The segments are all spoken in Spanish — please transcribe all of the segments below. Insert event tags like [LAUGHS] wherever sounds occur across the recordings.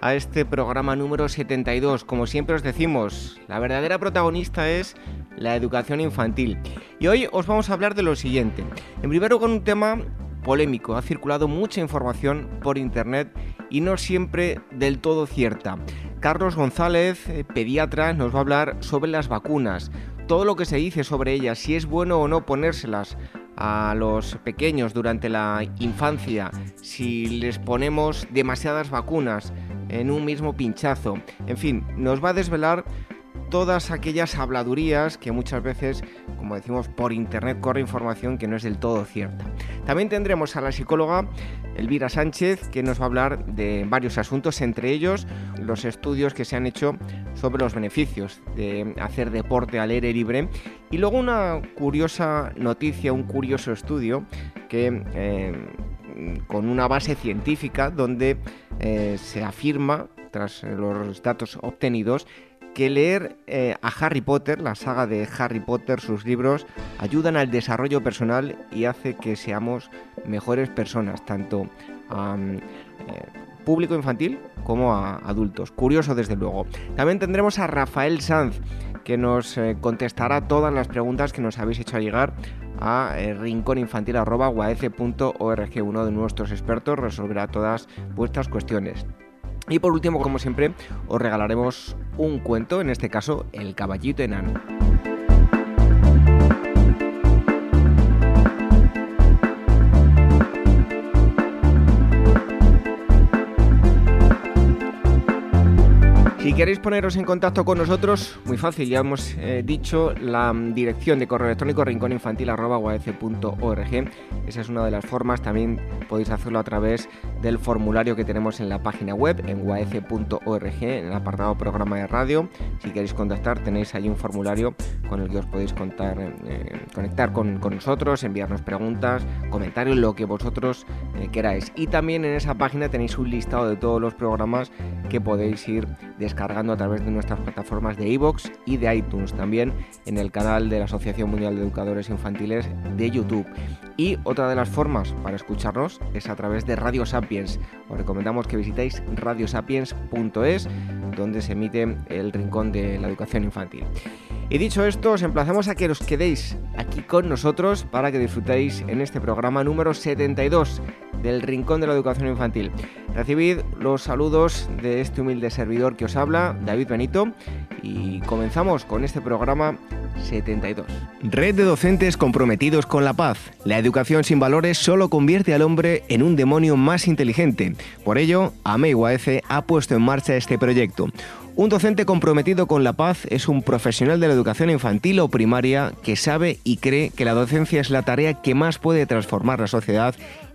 a este programa número 72. Como siempre os decimos, la verdadera protagonista es la educación infantil. Y hoy os vamos a hablar de lo siguiente. En primero con un tema polémico, ha circulado mucha información por internet y no siempre del todo cierta. Carlos González, eh, pediatra, nos va a hablar sobre las vacunas, todo lo que se dice sobre ellas, si es bueno o no ponérselas, a los pequeños durante la infancia, si les ponemos demasiadas vacunas en un mismo pinchazo. En fin, nos va a desvelar todas aquellas habladurías que muchas veces, como decimos, por internet corre información que no es del todo cierta. También tendremos a la psicóloga Elvira Sánchez, que nos va a hablar de varios asuntos, entre ellos los estudios que se han hecho sobre los beneficios de hacer deporte al aire libre. Y luego una curiosa noticia, un curioso estudio que... Eh, con una base científica donde eh, se afirma, tras los datos obtenidos, que leer eh, a Harry Potter, la saga de Harry Potter, sus libros, ayudan al desarrollo personal y hace que seamos mejores personas, tanto a eh, público infantil como a adultos. Curioso desde luego. También tendremos a Rafael Sanz, que nos eh, contestará todas las preguntas que nos habéis hecho llegar a rincóninfantil.org. Uno de nuestros expertos resolverá todas vuestras cuestiones. Y por último, como siempre, os regalaremos un cuento, en este caso, El caballito enano. Queréis poneros en contacto con nosotros, muy fácil, ya hemos eh, dicho la dirección de correo electrónico rincóninfantil.org. Esa es una de las formas, también podéis hacerlo a través del formulario que tenemos en la página web, en uaf.org, en el apartado programa de radio. Si queréis contactar, tenéis ahí un formulario con el que os podéis eh, conectar con, nosotros, enviarnos preguntas, comentarios, lo que vosotros eh, queráis. Y también en esa página tenéis un listado de todos los programas que podéis ir descargando a través de nuestras plataformas de iVoox y de iTunes, también en el canal de la Asociación Mundial de Educadores Infantiles de YouTube. Y otra de las formas para escucharnos es a través de Radio Sapiens. Os recomendamos que visitéis radiosapiens.es, donde se emite el rincón de la educación infantil. Y dicho esto, os emplazamos a que os quedéis aquí con nosotros para que disfrutéis en este programa número 72 del Rincón de la Educación Infantil. Recibid los saludos de este humilde servidor que os habla, David Benito, y comenzamos con este programa 72. Red de docentes comprometidos con la paz. La educación sin valores solo convierte al hombre en un demonio más inteligente. Por ello, AMEIUAF ha puesto en marcha este proyecto un docente comprometido con la paz es un profesional de la educación infantil o primaria que sabe y cree que la docencia es la tarea que más puede transformar la sociedad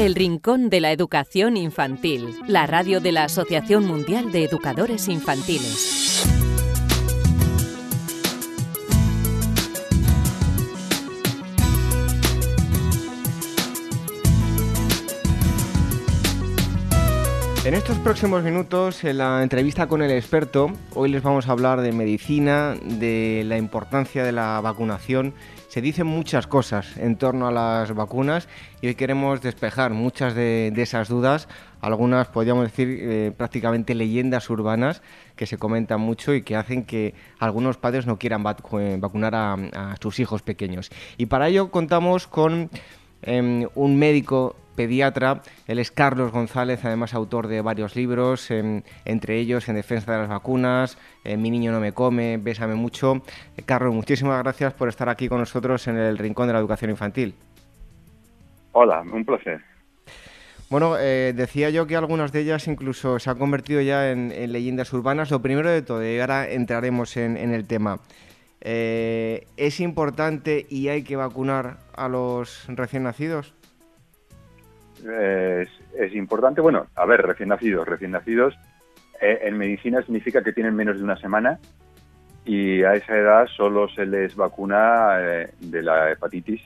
El Rincón de la Educación Infantil, la radio de la Asociación Mundial de Educadores Infantiles. En estos próximos minutos, en la entrevista con el experto, hoy les vamos a hablar de medicina, de la importancia de la vacunación. Se dicen muchas cosas en torno a las vacunas y hoy queremos despejar muchas de, esas dudas, algunas podríamos decir eh, prácticamente leyendas urbanas que se comentan mucho y que hacen que algunos padres no quieran vacunar a, sus hijos pequeños. Y para ello contamos con em, un médico pediatra. Él es Carlos González, además autor de varios libros, entre ellos En defensa de las vacunas, Mi niño no me come, Bésame mucho. Carlos, muchísimas gracias por estar aquí con nosotros en el Rincón de la Educación Infantil. Hola, un placer. Bueno, eh, decía yo que algunas de ellas incluso se han convertido ya en, leyendas urbanas. Lo primero de todo, y ahora entraremos en, el tema. Eh, ¿Es importante y hay que vacunar a los recién nacidos? Es, importante, bueno, a ver, recién nacidos, recién nacidos, eh, en medicina significa que tienen menos de una semana y a esa edad solo se les vacuna de la hepatitis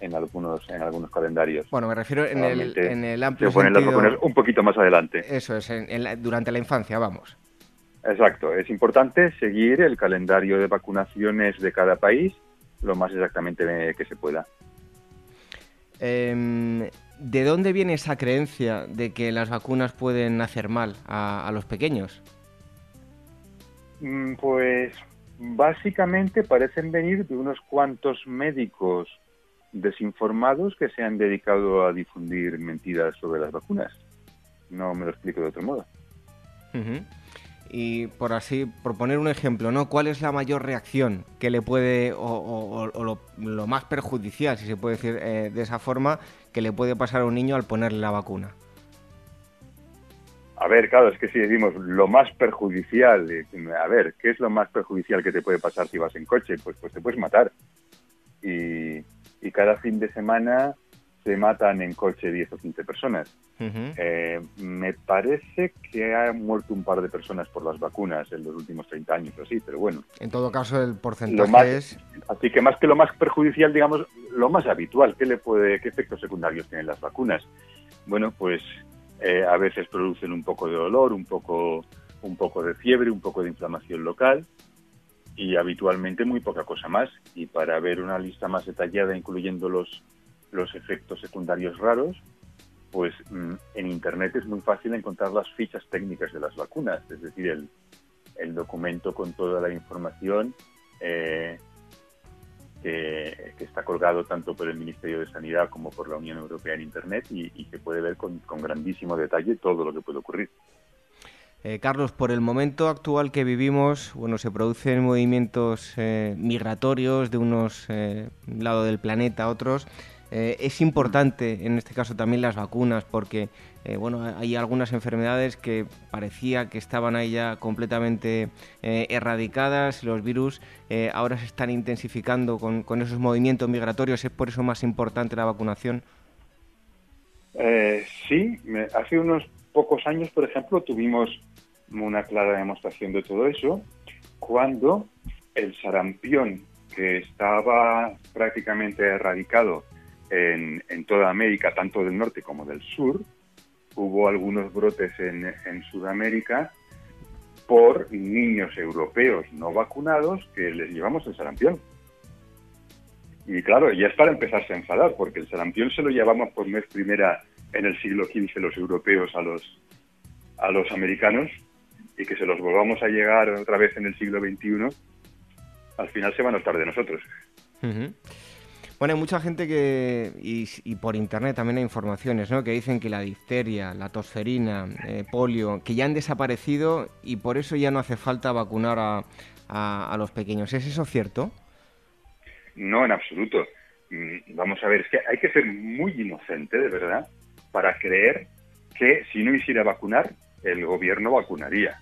en algunos en algunos calendarios. Bueno, me refiero en el, en el amplio se ponen las vacunas un poquito más adelante. Eso es, durante la infancia, vamos. Exacto, es importante seguir el calendario de vacunaciones de cada país lo más exactamente que se pueda. Em, ¿De dónde viene esa creencia de que las vacunas pueden hacer mal a, a los pequeños? Mm, pues básicamente parecen venir de unos cuantos médicos desinformados que se han dedicado a difundir mentiras sobre las vacunas. No me lo explico de otro modo. Y por así, por poner un ejemplo, ¿no? ¿Cuál es la mayor reacción que le puede, o, lo, más perjudicial, si se puede decir eh, de esa forma, que le puede pasar a un niño al ponerle la vacuna? A ver, claro, es que si decimos lo más perjudicial, eh, a ver, ¿qué es lo más perjudicial que te puede pasar si vas en coche? Pues, pues te puedes matar. Y, y cada fin de semana se matan en coche 10 o 15 personas. Eh, me parece que han muerto un par de personas por las vacunas en los últimos 30 años o así, pero bueno. En todo caso, el porcentaje es... Así que más que lo más perjudicial, digamos, lo más habitual, ¿qué, le puede, qué efectos secundarios tienen las vacunas? Bueno, pues eh, a veces producen un poco de dolor, un poco, un poco de fiebre, un poco de inflamación local, y habitualmente muy poca cosa más. Y para ver una lista más detallada, incluyendo los, los efectos secundarios raros, pues mm, en Internet es muy fácil encontrar las fichas técnicas de las vacunas, es decir, el, el documento con toda la información eh, que, está colgado tanto por el Ministerio de Sanidad como por la Unión Europea en Internet y, y se puede ver con, con grandísimo detalle todo lo que puede ocurrir. Eh, Carlos, por el momento actual que vivimos, bueno, se producen movimientos eh, migratorios de unos eh, lado del planeta a otros. es importante, en este caso también las vacunas, porque bueno, hay algunas enfermedades que parecía que estaban ahí ya completamente erradicadas, los virus ahora se están intensificando con, esos movimientos migratorios. ¿Es por eso más importante la vacunación? sí, hace unos pocos años, por ejemplo, tuvimos una clara demostración de todo eso cuando el sarampión, que estaba prácticamente erradicado en, toda América, tanto del norte como del sur, hubo algunos brotes en, en Sudamérica por niños europeos no vacunados que les llevamos el sarampión. Y claro, ya es para empezarse a enfadar, porque el sarampión se lo llevamos por vez primera en el siglo XV los europeos a los, a los americanos y que se los volvamos a llegar otra vez en el siglo XXI, al final se van a estar de nosotros. Bueno, hay mucha gente que, y, por internet también hay informaciones, ¿no? Que dicen que la difteria, la tosferina, eh, polio, que ya han desaparecido y por eso ya no hace falta vacunar a, a, los pequeños. ¿Es eso cierto? No, en absoluto. Mm, vamos a ver, es que hay que ser muy inocente, de verdad, para creer que si no hiciera vacunar, el gobierno vacunaría.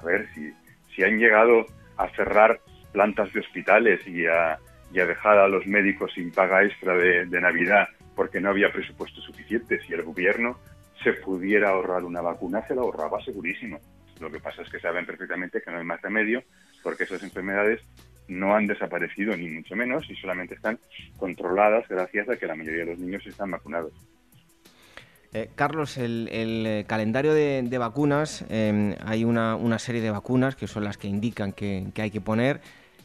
A ver, si, si han llegado a cerrar plantas de hospitales y a, dejar a los médicos sin paga extra de, Navidad porque no había presupuesto suficiente, si el gobierno se pudiera ahorrar una vacuna, se la ahorraba segurísimo. Lo que pasa es que saben perfectamente que no hay más remedio porque esas enfermedades no han desaparecido ni mucho menos y solamente están controladas gracias a que la mayoría de los niños están vacunados. Eh, Carlos, el, eh, calendario de, vacunas, em, hay una, serie de vacunas que son las que indican que, hay que poner.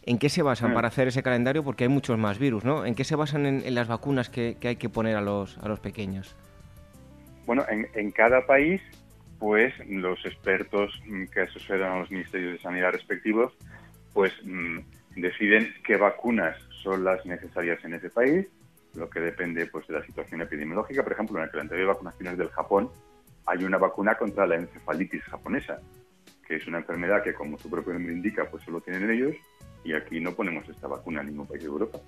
¿En qué se basan mm. para hacer ese calendario? Porque hay muchos más virus, ¿no? ¿En qué se basan en, las vacunas que, hay que poner a los, a los pequeños? Bueno, en, cada país, pues los expertos mm, que asesoran a los ministerios de sanidad respectivos, pues mm, deciden qué vacunas son las necesarias en ese país lo que depende pues, de la situación epidemiológica. Por ejemplo, en el calendario de vacunaciones del Japón hay una vacuna contra la encefalitis japonesa, que es una enfermedad que, como su propio nombre indica, pues solo tienen ellos, y aquí no ponemos esta vacuna en ningún país de Europa.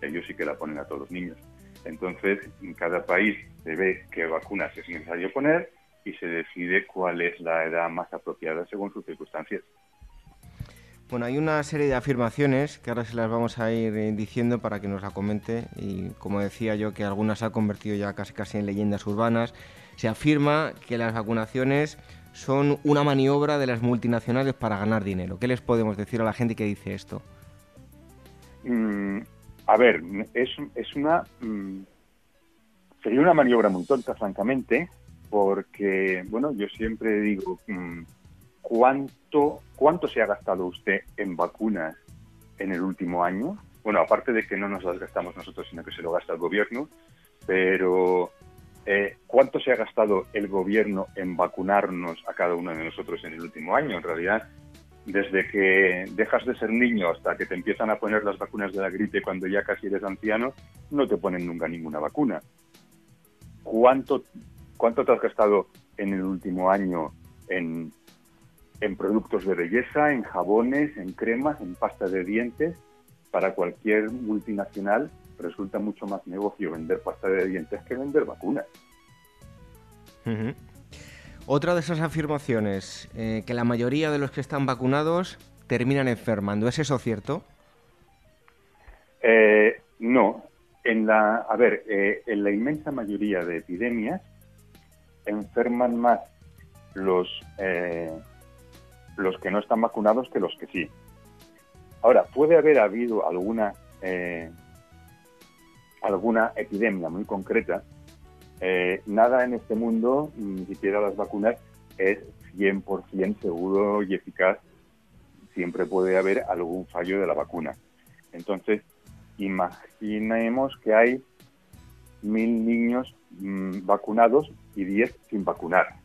Ellos sí que la ponen a todos los niños. Entonces, en cada país se ve qué vacunas es necesario poner y se decide cuál es la edad más apropiada según sus circunstancias. Bueno, hay una serie de afirmaciones que ahora se las vamos a ir eh, diciendo para que nos la comente y como decía yo que algunas se han convertido ya casi casi en leyendas urbanas. Se afirma que las vacunaciones son una maniobra de las multinacionales para ganar dinero. ¿Qué les podemos decir a la gente que dice esto? Mm, a ver, es, es una... Mm, sería una maniobra muy tonta, francamente, porque, bueno, yo siempre digo, mm, ¿cuánto, ¿cuánto se ha gastado usted en vacunas en el último año? Bueno, aparte de que no nos las gastamos nosotros, sino que se lo gasta el gobierno, pero eh, ¿cuánto se ha gastado el gobierno en vacunarnos a cada uno de nosotros en el último año? En realidad, desde que dejas de ser niño hasta que te empiezan a poner las vacunas de la gripe cuando ya casi eres anciano, no te ponen nunca ninguna vacuna. ¿Cuánto, cuánto te has gastado en el último año en, en productos de belleza, en jabones, en cremas, en pasta de dientes? Para cualquier multinacional resulta mucho más negocio vender pasta de dientes que vender vacunas. Otra de esas afirmaciones, eh, que la mayoría de los que están vacunados terminan enfermando, ¿es eso cierto? Eh, no. En la, a ver, eh, en la inmensa mayoría de epidemias enferman más los, los que no están vacunados que los que sí. Ahora, puede haber habido alguna alguna epidemia muy concreta, eh, nada en este mundo, ni siquiera las vacunas, es 100% seguro y eficaz. Siempre puede haber algún fallo de la vacuna. Entonces, imaginemos que hay mil niños mm, vacunados y diez sin vacunar.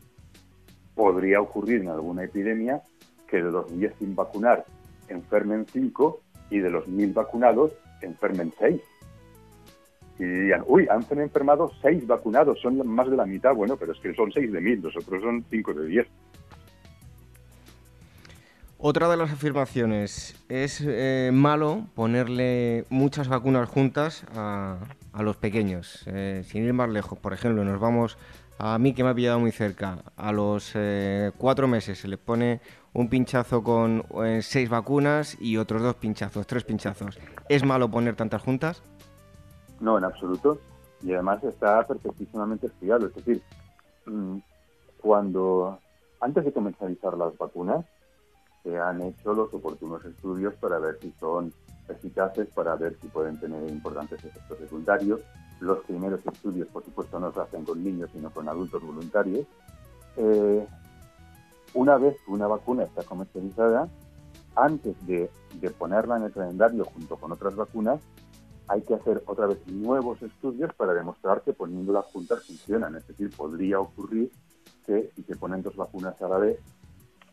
Podría ocurrir en alguna epidemia que de los diez sin vacunar enfermen cinco y de los mil vacunados enfermen seis y dirían, uy, han enfermado seis vacunados, son más de la mitad. Bueno, pero es que son seis de mil, los otros son cinco de diez. Otra de las afirmaciones, es eh, malo ponerle muchas vacunas juntas a, los pequeños, eh, sin ir más lejos. Por ejemplo, nos vamos a mí que me ha pillado muy cerca, a los eh, cuatro meses se le pone un pinchazo con seis vacunas y otros dos pinchazos, tres pinchazos. ¿Es malo poner tantas juntas? No, en absoluto. Y además está perfectísimamente estudiado. Es decir, mm, cuando antes de comercializar las vacunas, se han hecho los oportunos estudios para ver si son eficaces, para ver si pueden tener importantes efectos secundarios. Los primeros estudios, por supuesto, no se hacen con niños, sino con adultos voluntarios. Eh, una vez que una vacuna está comercializada, antes de, ponerla en el calendario junto con otras vacunas, hay que hacer otra vez nuevos estudios para demostrar que poniendo las juntas funcionan. Es decir, podría ocurrir que si se ponen dos vacunas a la vez,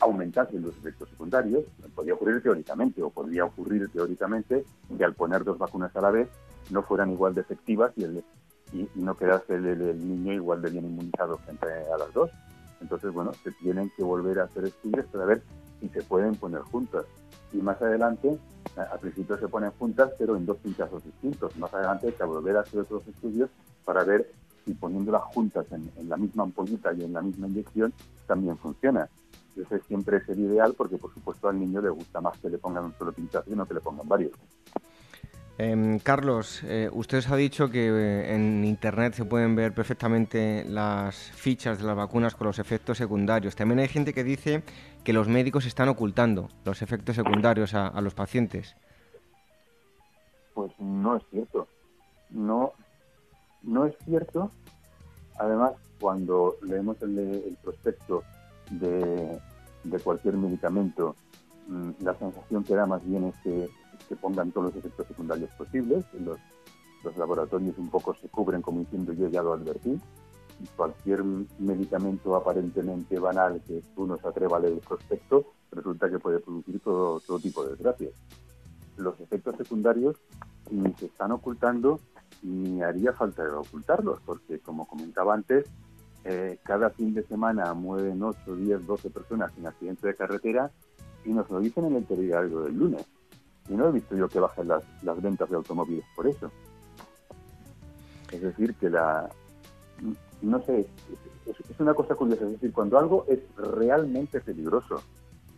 aumentasen los efectos secundarios. Podría ocurrir teóricamente, o podría ocurrir teóricamente que al poner dos vacunas a la vez no fueran igual de efectivas y, el, y, no quedase el, niño igual de bien inmunizado frente a las dos. Entonces, bueno, se tienen que volver a hacer estudios para ver si se pueden poner juntas. Y más adelante al principio se ponen juntas, pero en dos pinchazos distintos. Más adelante hay que volver a hacer otros estudios para ver si poniéndolas juntas en, la misma ampollita y en la misma inyección también funciona. Ese siempre es el ideal porque, por supuesto, al niño le gusta más que le pongan un solo pinchazo y no que le pongan varios. Em, Carlos, eh, usted ha dicho que eh, en Internet se pueden ver perfectamente las fichas de las vacunas con los efectos secundarios. También hay gente que dice que los médicos están ocultando los efectos secundarios a, los pacientes. Pues no es cierto. No, no es cierto. Además, cuando leemos el, prospecto de, de, cualquier medicamento, mm, la sensación que da más bien es que que pongan todos los efectos secundarios posibles. Los, los laboratorios un poco se cubren como diciendo yo ya lo advertí. Cualquier medicamento aparentemente banal que uno se atreva a leer el prospecto resulta que puede producir todo, tipo de desgracias. Los efectos secundarios ni se están ocultando ni haría falta ocultarlos, porque como comentaba antes, eh, cada fin de semana mueren 8, 10, 12 personas en accidentes de carretera y nos lo dicen en el telediario del lunes. Y no he visto yo que bajen las, las ventas de automóviles por eso. Es decir, que la... No sé, es, una cosa curiosa. Es decir, cuando algo es realmente peligroso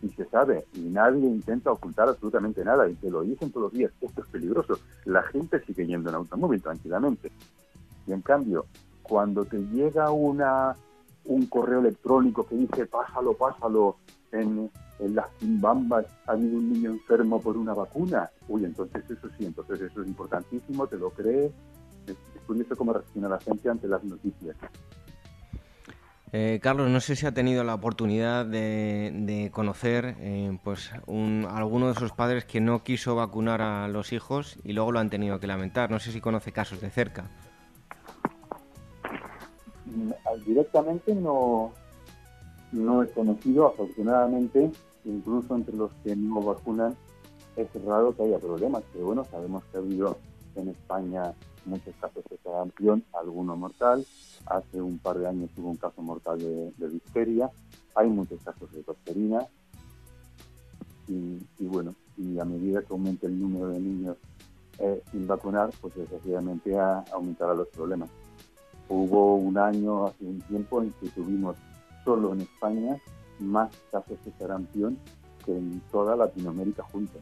y se sabe y nadie intenta ocultar absolutamente nada y te lo dicen todos los días, esto es peligroso, la gente sigue yendo en automóvil tranquilamente. Y en cambio, cuando te llega una un correo electrónico que dice pásalo, pásalo, en, en las Zimbambas ha habido un niño enfermo por una vacuna, uy, entonces eso sí, entonces eso es importantísimo, te lo crees, es, curioso cómo reacciona la gente ante las noticias. Eh, Carlos, no sé si ha tenido la oportunidad de, conocer eh, pues un, alguno de sus padres que no quiso vacunar a los hijos y luego lo han tenido que lamentar. No sé si conoce casos de cerca. Mm, directamente no, no he conocido, afortunadamente, incluso entre los que no vacunan, es raro que haya problemas, pero bueno, sabemos que ha habido en España muchos casos de sarampión, alguno mortal. Hace un par de años hubo un caso mortal de, de Hay muchos casos de tosferina. Y, bueno, y a medida que aumente el número de niños eh, sin vacunar, pues desgraciadamente aumentará los problemas. Hubo un año, hace un tiempo, en que tuvimos solo en España más casos de sarampión que en toda Latinoamérica juntos.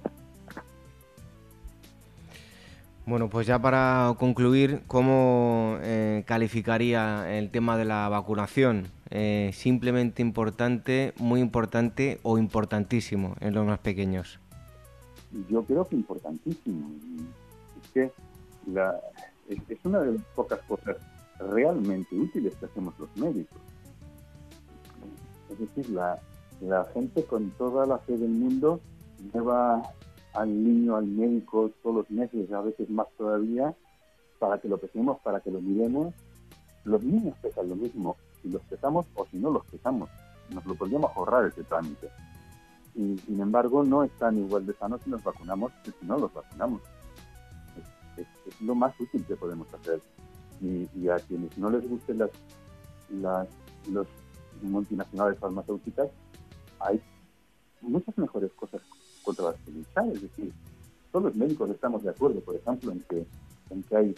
Bueno, pues ya para concluir, ¿cómo eh, calificaría el tema de la vacunación? Eh, ¿Simplemente importante, muy importante o importantísimo en los más pequeños? Yo creo que importantísimo. Es que es, una de las pocas cosas realmente útiles que hacemos los médicos. Es decir, la, la gente con toda la fe del mundo lleva al niño, al médico todos los meses, a veces más todavía, para que lo pesemos, para que lo miremos. Los niños pesan lo mismo si los pesamos o si no los pesamos. Nos lo podríamos ahorrar ese trámite. Y sin embargo, no están igual de sanos si nos vacunamos que si no los vacunamos. Es, lo más útil que podemos hacer. Y, a quienes no les gusten las, las los multinacionales farmacéuticas, hay muchas mejores cosas contra las que luchar. Es decir, todos los médicos estamos de acuerdo, por ejemplo, en que, en que hay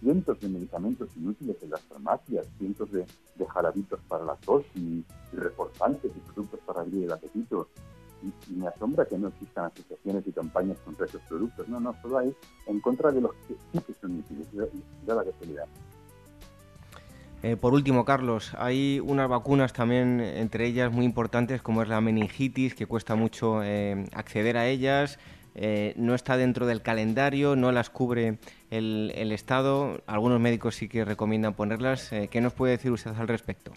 cientos de medicamentos inútiles en las farmacias, cientos de, de jarabitos para la tos y, reforzantes y productos para abrir el apetito. Y, me asombra que no existan asociaciones y campañas contra esos productos. No, no, solo hay en contra de los que sí que son útiles, da la casualidad. Eh, por último, Carlos, hay unas vacunas también, entre ellas muy importantes, como es la meningitis, que cuesta mucho eh, acceder a ellas, eh, no está dentro del calendario, no las cubre el, Estado. Algunos médicos sí que recomiendan ponerlas. ¿Qué nos puede decir usted al respecto?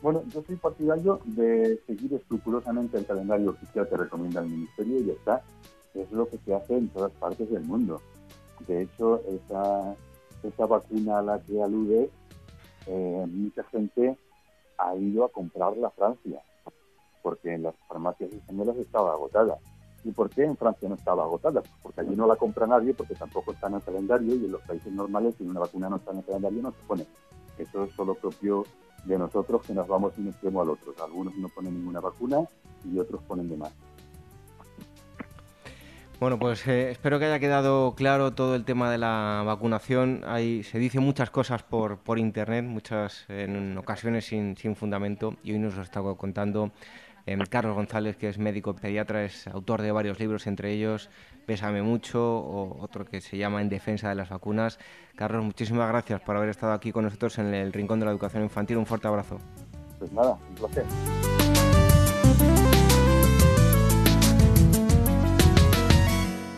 Bueno, yo soy partidario de seguir escrupulosamente el calendario oficial que recomienda el Ministerio y está. Es lo que se hace en todas partes del mundo. De hecho, esa, esa vacuna a la que alude eh, mucha gente ha ido a comprarla a Francia, porque en las farmacias españolas estaba agotada. ¿Y por qué en Francia no estaba agotada? Pues porque allí no la compra nadie, porque tampoco está en el calendario y en los países normales, si una vacuna no está en el calendario, no se pone. Eso es solo propio de nosotros que nos vamos de un extremo al otro. Algunos no ponen ninguna vacuna y otros ponen de más. Bueno, pues eh, espero que haya quedado claro todo el tema de la vacunación. Hay, se dice muchas cosas por, por internet, muchas en ocasiones sin, sin fundamento, y hoy nos lo está contando eh, Carlos González, que es médico pediatra, es autor de varios libros, entre ellos Pésame mucho o otro que se llama En defensa de las vacunas. Carlos, muchísimas gracias por haber estado aquí con nosotros en el Rincón de la Educación Infantil. Un fuerte abrazo. Pues nada, un placer.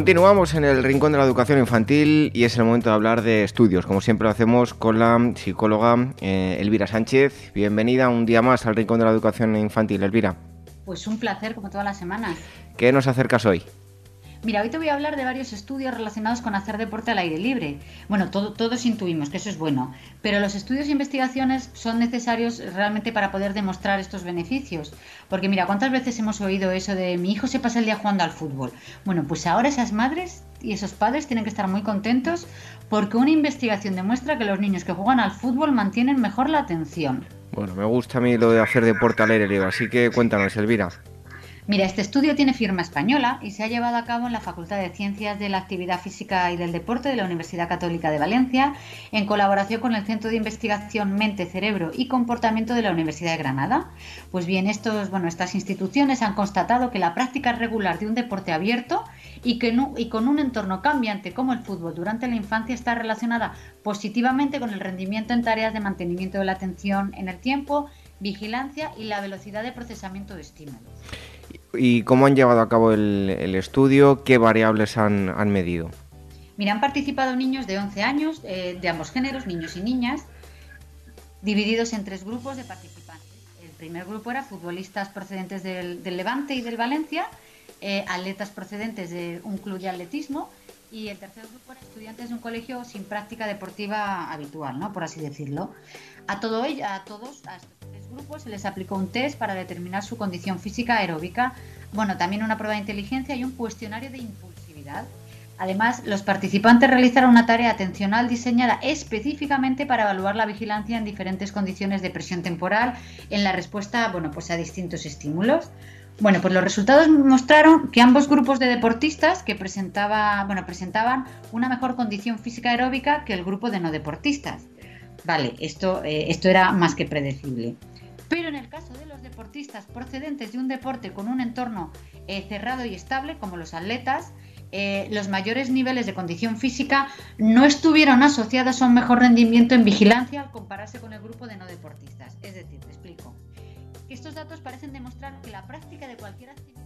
Continuamos en el rincón de la educación infantil y es el momento de hablar de estudios, como siempre lo hacemos con la psicóloga eh, Elvira Sánchez. Bienvenida un día más al rincón de la educación infantil, Elvira. Pues un placer, como todas las semanas. ¿Qué nos acercas hoy? Mira, hoy te voy a hablar de varios estudios relacionados con hacer deporte al aire libre. Bueno, todos intuimos que eso es bueno, pero los estudios e investigaciones son necesarios realmente para poder demostrar estos beneficios. Porque mira, ¿cuántas veces hemos oído eso de mi hijo se pasa el día jugando al fútbol? Bueno, pues ahora esas madres y esos padres tienen que estar muy contentos porque una investigación demuestra que los niños que juegan al fútbol mantienen mejor la atención. Bueno, me gusta a mí lo de hacer deporte al aire libre, así que cuéntanos, Elvira. Mira, este estudio tiene firma española y se ha llevado a cabo en la Facultad de Ciencias de la Actividad Física y del Deporte de la Universidad Católica de Valencia, en colaboración con el Centro de Investigación Mente, Cerebro y Comportamiento de la Universidad de Granada. Pues bien, estas instituciones han constatado que la práctica regular de un deporte abierto y, y con un entorno cambiante como el fútbol durante la infancia está relacionada positivamente con el rendimiento en tareas de mantenimiento de la atención en el tiempo, vigilancia y la velocidad de procesamiento de estímulos. ¿Y cómo han llevado a cabo el, estudio? ¿Qué variables han, medido? Mira, han participado niños de 11 años, eh, de ambos géneros, niños y niñas, divididos en tres grupos de participantes. El primer grupo era futbolistas procedentes del, Levante y del Valencia, eh, atletas procedentes de un club de atletismo y el tercer grupo era estudiantes de un colegio sin práctica deportiva habitual, ¿no? por así decirlo. A, todo a todos, a estos grupos, se les aplicó un test para determinar su condición física aeróbica, bueno, también una prueba de inteligencia y un cuestionario de impulsividad. Además, los participantes realizaron una tarea atencional diseñada específicamente para evaluar la vigilancia en diferentes condiciones de presión temporal en la respuesta bueno, pues a distintos estímulos. Bueno, pues los resultados mostraron que ambos grupos de deportistas que presentaba, bueno, presentaban una mejor condición física aeróbica que el grupo de no deportistas. Vale, esto, eh, esto era más que predecible. Pero en el caso de los deportistas procedentes de un deporte con un entorno eh, cerrado y estable, como los atletas, eh, los mayores niveles de condición física no estuvieron asociados a un mejor rendimiento en vigilancia al compararse con el grupo de no deportistas. Es decir, te explico. Estos datos parecen demostrar que la práctica de cualquier actividad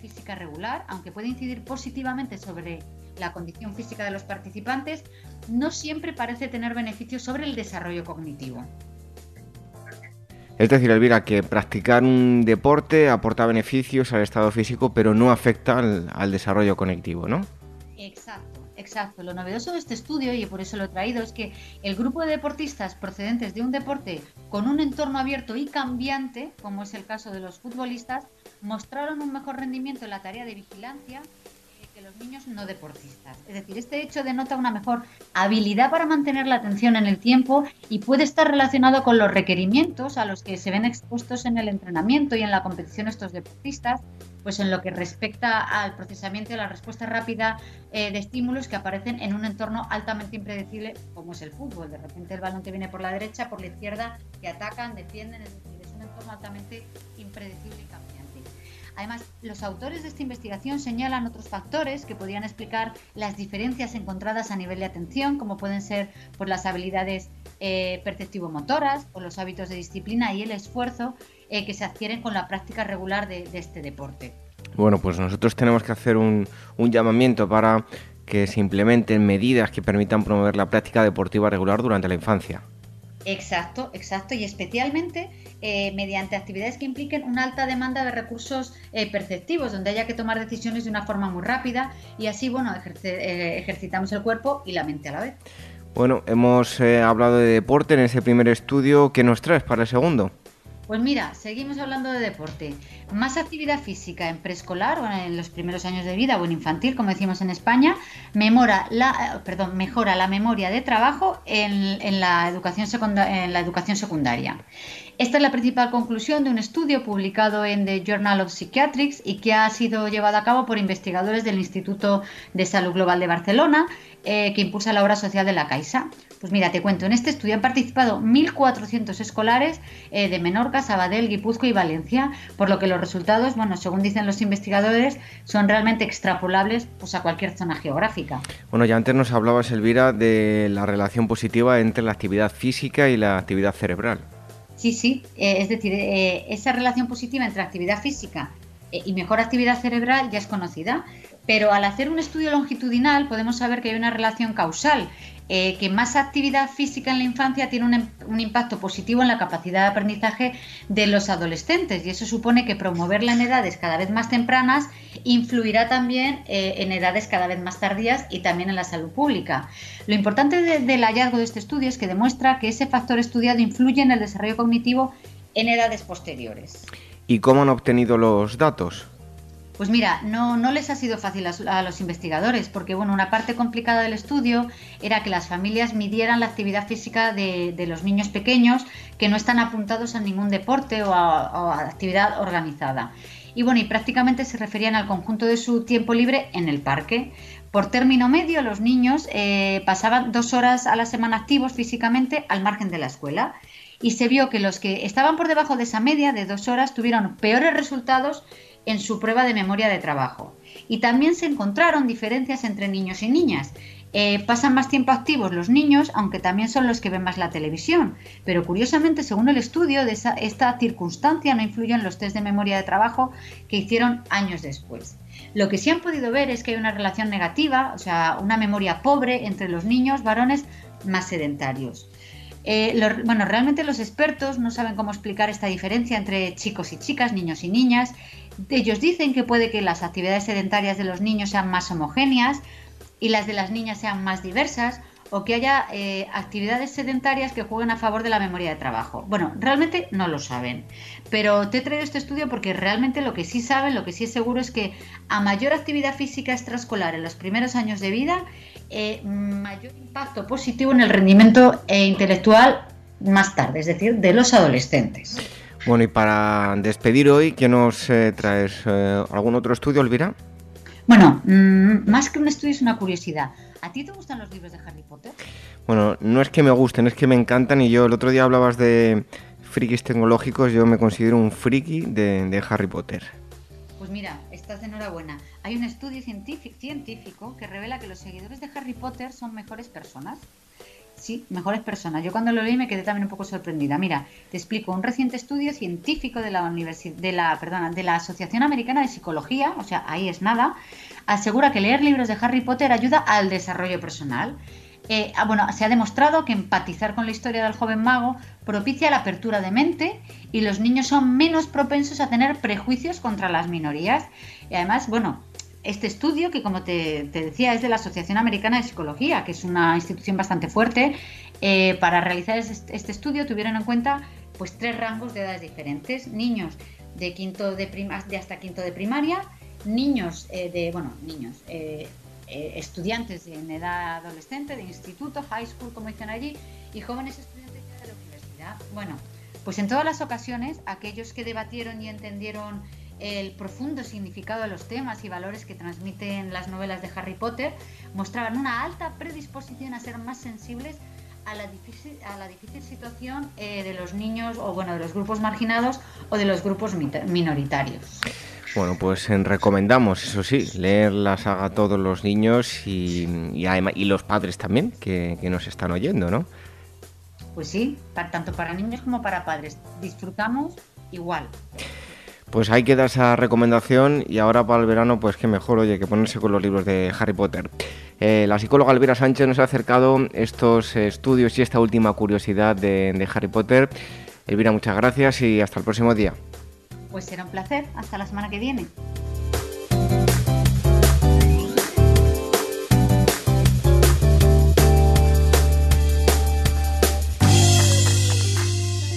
física regular, aunque puede incidir positivamente sobre la condición física de los participantes, no siempre parece tener beneficios sobre el desarrollo cognitivo. Es decir, Elvira, que practicar un deporte aporta beneficios al estado físico, pero no afecta al, desarrollo cognitivo, ¿no? Exacto, exacto. Lo novedoso de este estudio, y por eso lo he traído, es que el grupo de deportistas procedentes de un deporte con un entorno abierto y cambiante, como es el caso de los futbolistas, mostraron un mejor rendimiento en la tarea de vigilancia los niños no deportistas. Es decir, este hecho denota una mejor habilidad para mantener la atención en el tiempo y puede estar relacionado con los requerimientos a los que se ven expuestos en el entrenamiento y en la competición estos deportistas, pues en lo que respecta al procesamiento y la respuesta rápida eh, de estímulos que aparecen en un entorno altamente impredecible como es el fútbol. De repente el balón que viene por la derecha, por la izquierda, que atacan, defienden, es decir, es un entorno altamente impredecible y. Además, los autores de esta investigación señalan otros factores que podrían explicar las diferencias encontradas a nivel de atención, como pueden ser por las habilidades eh, perceptivo-motoras o los hábitos de disciplina y el esfuerzo eh, que se adquieren con la práctica regular de, este deporte. Bueno, pues nosotros tenemos que hacer un, un llamamiento para que se implementen medidas que permitan promover la práctica deportiva regular durante la infancia. Exacto, exacto, y especialmente eh, mediante actividades que impliquen una alta demanda de recursos eh, perceptivos, donde haya que tomar decisiones de una forma muy rápida y así, bueno, eh, ejercitamos el cuerpo y la mente a la vez. Bueno, hemos hablado de deporte en ese primer estudio. ¿Qué nos traes para el segundo? Pues mira, seguimos hablando de deporte. Más actividad física en preescolar o en los primeros años de vida o en infantil, como decimos en España, la, perdón, mejora la memoria de trabajo en la educación secundaria. Esta es la principal conclusión de un estudio publicado en The Journal of Psychiatrics y que ha sido llevado a cabo por investigadores del Instituto de Salud Global de Barcelona, eh, que impulsa la obra social de la Caixa. Pues mira, te cuento, en este estudio han participado 1.400 escolares eh, de Menorca, Sabadell, Guipúzcoa y Valencia, por lo que los resultados, bueno, según dicen los investigadores, son realmente extrapolables pues, a cualquier zona geográfica. Bueno, ya antes nos hablabas, Elvira, de la relación positiva entre la actividad física y la actividad cerebral. Sí, sí, eh, es decir, eh, esa relación positiva entre actividad física y mejor actividad cerebral ya es conocida, pero al hacer un estudio longitudinal podemos saber que hay una relación causal eh, que más actividad física en la infancia tiene un, un, impacto positivo en la capacidad de aprendizaje de los adolescentes y eso supone que promoverla en edades cada vez más tempranas influirá también eh, en edades cada vez más tardías y también en la salud pública. Lo importante del hallazgo de este estudio es que demuestra que ese factor estudiado influye en el desarrollo cognitivo en edades posteriores. ¿Y cómo han obtenido los datos? Pues mira, no, no les ha sido fácil a, los investigadores, porque bueno, una parte complicada del estudio era que las familias midieran la actividad física de, los niños pequeños que no están apuntados a ningún deporte o a, actividad organizada. Y bueno, y prácticamente se referían al conjunto de su tiempo libre en el parque. Por término medio, los niños eh, pasaban dos horas a la semana activos físicamente al margen de la escuela. Y se vio que los que estaban por debajo de esa media de dos horas tuvieron peores resultados en su prueba de memoria de trabajo. Y también se encontraron diferencias entre niños y niñas. Eh, pasan más tiempo activos los niños, aunque también son los que ven más la televisión. Pero curiosamente, según el estudio, de esta circunstancia no influye en los test de memoria de trabajo que hicieron años después. Lo que sí han podido ver es que hay una relación negativa, o sea, una memoria pobre entre los niños varones más sedentarios. Eh, bueno, realmente los expertos no saben cómo explicar esta diferencia entre chicos y chicas, niños y niñas, ellos dicen que puede que las actividades sedentarias de los niños sean más homogéneas y las de las niñas sean más diversas o que haya eh, actividades sedentarias que jueguen a favor de la memoria de trabajo. Bueno, realmente no lo saben, pero te he traído este estudio porque realmente lo que sí saben, lo que sí es seguro es que a mayor actividad física extraescolar en los primeros años de vida, eh, mayor impacto positivo en el rendimiento eh, intelectual más tarde, es decir, de los adolescentes. Bueno, y para despedir hoy, ¿qué nos eh, traes? Eh, ¿Algún otro estudio, Elvira? Bueno, mm, más que un estudio es una curiosidad. ¿A ti te gustan los libros de Harry Potter? Bueno, no es que me gusten, es que me encantan y yo el otro día hablabas de frikis tecnológicos, yo me considero un friki de, Harry Potter. Pues mira, estás de enhorabuena. Hay un estudio científico que revela que los seguidores de Harry Potter son mejores personas. Sí, mejores personas. Yo cuando lo leí me quedé también un poco sorprendida. Mira, te explico, un reciente estudio científico de la Universidad de la, perdona, de la Asociación Americana de Psicología, o sea, ahí es nada, asegura que leer libros de Harry Potter ayuda al desarrollo personal. Eh, ah, bueno, se ha demostrado que empatizar con la historia del joven mago propicia la apertura de mente y los niños son menos propensos a tener prejuicios contra las minorías. Y además, bueno, este estudio, que como te, decía, es de la Asociación Americana de Psicología, que es una institución bastante fuerte, eh, para realizar este, estudio tuvieron en cuenta pues tres rangos de edades diferentes, niños de quinto de, de hasta quinto de primaria, niños eh, de, bueno, niños, eh, estudiantes en edad adolescente, de instituto, high school, como dicen allí, y jóvenes estudiantes de la universidad. Bueno, pues en todas las ocasiones, aquellos que debatieron y entendieron el profundo significado de los temas y valores que transmiten las novelas de Harry Potter mostraban una alta predisposición a ser más sensibles a la difícil, a la difícil situación eh, de los niños o bueno de los grupos marginados o de los grupos minoritarios. Bueno, pues eh, recomendamos, eso sí, leer la saga a todos los niños y, y, los padres también que, que, nos están oyendo, ¿no? Pues sí, tanto para niños como para padres. Disfrutamos igual. Pues ahí queda esa recomendación y ahora para el verano, pues qué mejor, oye, que ponerse con los libros de Harry Potter. Eh, la psicóloga Elvira Sánchez nos ha acercado estos estudios y esta última curiosidad de, de Harry Potter. Elvira, muchas gracias y hasta el próximo día. Pues será un placer, hasta la semana que viene.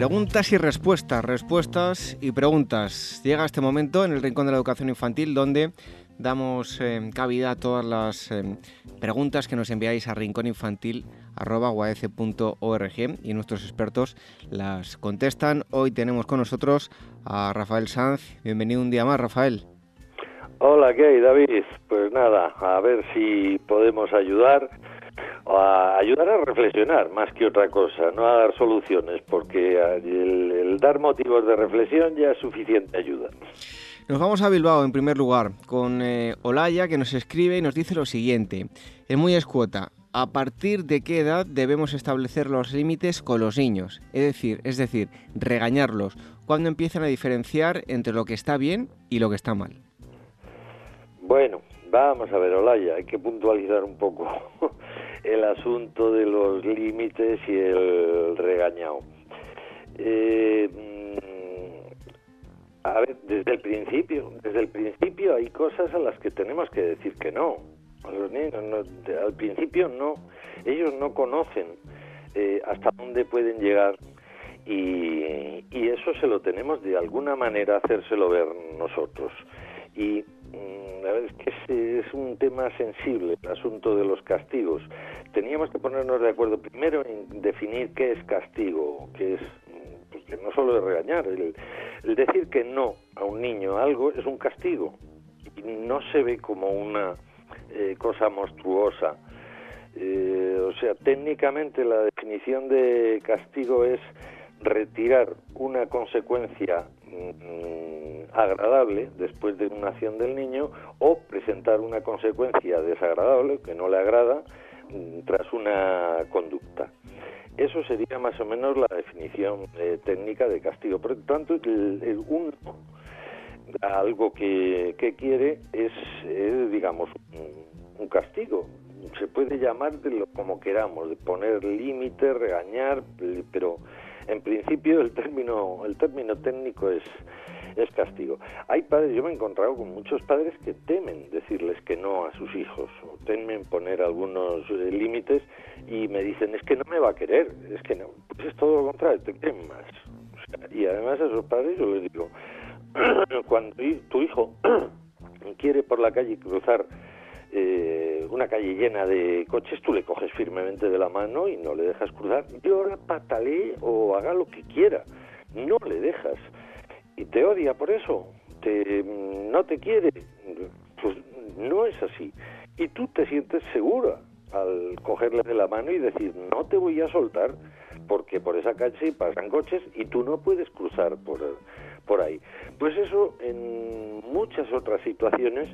Preguntas y respuestas, respuestas y preguntas. Llega este momento en el Rincón de la Educación Infantil donde damos eh, cabida a todas las eh, preguntas que nos enviáis a rincóninfantil.org y nuestros expertos las contestan. Hoy tenemos con nosotros a Rafael Sanz. Bienvenido un día más, Rafael. Hola, ¿qué hay, David? Pues nada, a ver si podemos ayudar a ayudar a reflexionar más que otra cosa, no a dar soluciones, porque el, dar motivos de reflexión ya es suficiente ayuda. Nos vamos a Bilbao en primer lugar con eh, Olaya que nos escribe y nos dice lo siguiente. Es muy escuota. ¿A partir de qué edad debemos establecer los límites con los niños? Es decir, es decir, regañarlos. ¿Cuándo empiezan a diferenciar entre lo que está bien y lo que está mal? Bueno, vamos a ver, Olaya, hay que puntualizar un poco [LAUGHS] el asunto de los límites y el regañado. Eh, mm, a ver, desde el principio, desde el principio hay cosas a las que tenemos que decir que no. Los niños al principio no, ellos no conocen eh, hasta dónde pueden llegar y, y, eso se lo tenemos de alguna manera hacérselo ver nosotros. Y Mm, la verdad es que es, un tema sensible el asunto de los castigos. Teníamos que ponernos de acuerdo primero en definir qué es castigo, qué es pues que no solo es regañar, el, decir que no a un niño algo es un castigo y no se ve como una eh, cosa monstruosa. Eh, o sea, técnicamente la definición de castigo es retirar una consecuencia mm, agradable después de una acción del niño o presentar una consecuencia desagradable que no le agrada mm, tras una conducta. Eso sería más o menos la definición eh, técnica de castigo. Por tanto, el, uno algo que, quiere es, digamos, un, castigo. Se puede llamar de lo como queramos, de poner límites, regañar, pero en principio el término, el término técnico es, es castigo. Hay padres, yo me he encontrado con muchos padres que temen decirles que no a sus hijos, o temen poner algunos eh, límites y me dicen, es que no me va a querer, es que no, pues es todo lo contrario, te quieren más. y además a esos padres yo les digo, [CLEARS THROAT] cuando tu hijo [CLEARS THROAT] quiere por la calle cruzar eh, una calle llena de coches, tú le coges firmemente de la mano y no le dejas cruzar. Llora, patalee o haga lo que quiera. No le dejas. Y te odia por eso. Te, no te quiere. Pues no es así. Y tú te sientes segura al cogerle de la mano y decir, no te voy a soltar porque por esa calle pasan coches y tú no puedes cruzar por, por ahí. Pues eso en muchas otras situaciones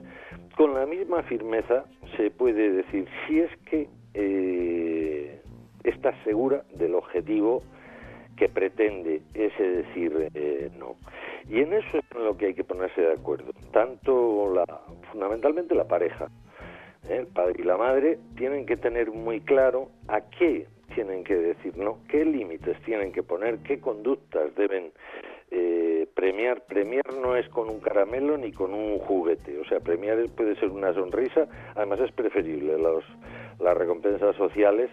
con la misma firmeza se puede decir si es que eh, segura del objetivo que pretende ese decir eh, no. Y en eso es en lo que hay que ponerse de acuerdo. Tanto la, fundamentalmente la pareja, ¿eh? el padre y la madre, tienen que tener muy claro a qué tienen que decir no, qué límites tienen que poner, qué conductas deben eh, premiar, premiar no es con un caramelo ni con un juguete, o sea, premiar puede ser una sonrisa, además es preferible los, las recompensas sociales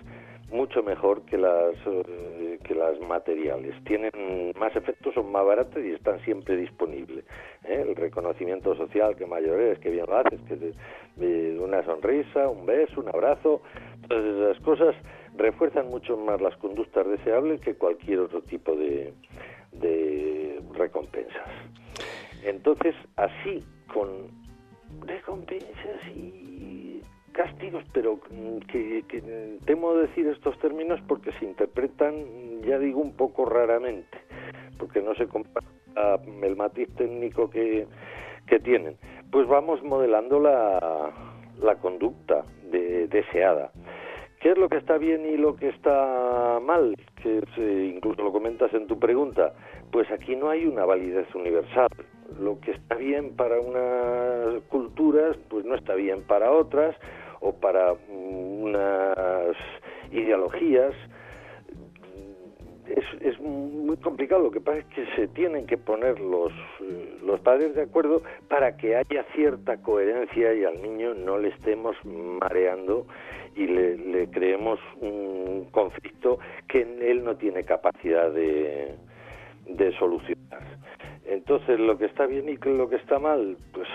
mucho mejor que las eh, que las materiales. Tienen más efectos, son más baratas y están siempre disponibles. ¿eh? El reconocimiento social que mayor es, que bien lo haces, que una sonrisa, un beso, un abrazo, todas esas cosas refuerzan mucho más las conductas deseables que cualquier otro tipo de, de recompensas. Entonces, así, con recompensas y castigos, pero que, que temo decir estos términos porque se interpretan, ya digo, un poco raramente, porque no se compara el matiz técnico que, que tienen. Pues vamos modelando la, la conducta deseada. ¿Qué es lo que está bien y lo que está mal? Que incluso lo comentas en tu pregunta. Pues aquí no hay una validez universal. Lo que está bien para unas culturas, pues no está bien para otras, o para unas ideologías. Es, es muy complicado. Lo que pasa es que se tienen que poner los, los padres de acuerdo para que haya cierta coherencia y al niño no le estemos mareando y le, creemos un conflicto que él no tiene capacidad de, de solucionar. Entonces, lo que está bien y lo que está mal, pues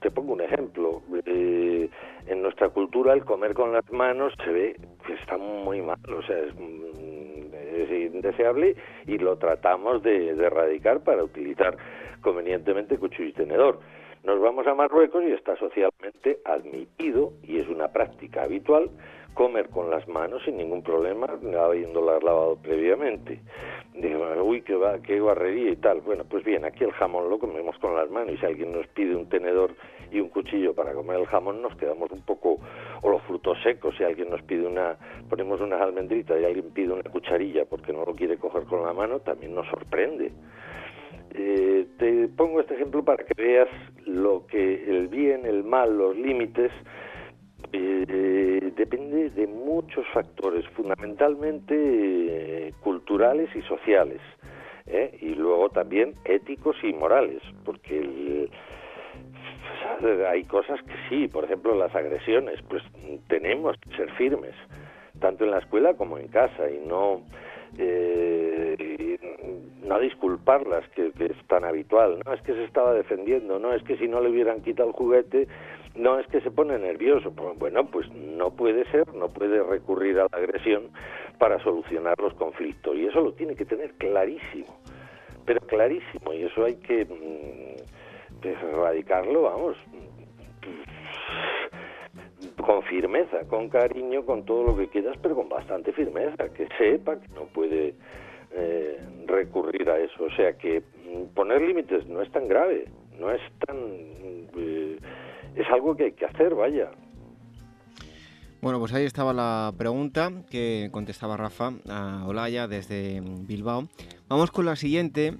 te pongo un ejemplo. Eh, en nuestra cultura el comer con las manos se ve que está muy mal, o sea, es, mm, indeseable y lo tratamos de, erradicar para utilizar convenientemente cuchillo y tenedor. Nos vamos a Marruecos y está socialmente admitido y es una práctica habitual comer con las manos sin ningún problema, habiéndolas lavado previamente. Dije, uy, qué, va, qué barrería y tal. Bueno, pues bien, aquí el jamón lo comemos con las manos y si alguien nos pide un tenedor y un cuchillo para comer el jamón, nos quedamos un poco, o los frutos secos, si alguien nos pide una, ponemos unas almendritas y alguien pide una cucharilla porque no lo quiere coger con la mano, también nos sorprende. Eh, te pongo este ejemplo para que veas lo que el bien, el mal, los límites eh, depende de muchos factores, fundamentalmente eh, culturales y sociales, ¿eh? y luego también éticos y morales, porque hay cosas que sí, por ejemplo las agresiones, pues tenemos que ser firmes, tanto en la escuela como en casa, y no no disculparlas, que, es tan habitual. No es que se estaba defendiendo, no es que si no le hubieran quitado el juguete no es que se pone nervioso. Pues, bueno, pues no puede ser, no puede recurrir a la agresión para solucionar los conflictos. Y eso lo tiene que tener clarísimo, pero clarísimo. Y eso hay que mm, erradicarlo, vamos, con firmeza, con cariño, con todo lo que quieras, pero con bastante firmeza, que sepa que no puede eh, recurrir a eso. O sea que mm, poner límites no es tan grave, no es tan... Eh, es algo que hay que hacer, vaya. Bueno, pues ahí estaba la pregunta que contestaba Rafa a Olaya desde Bilbao. Vamos con la siguiente.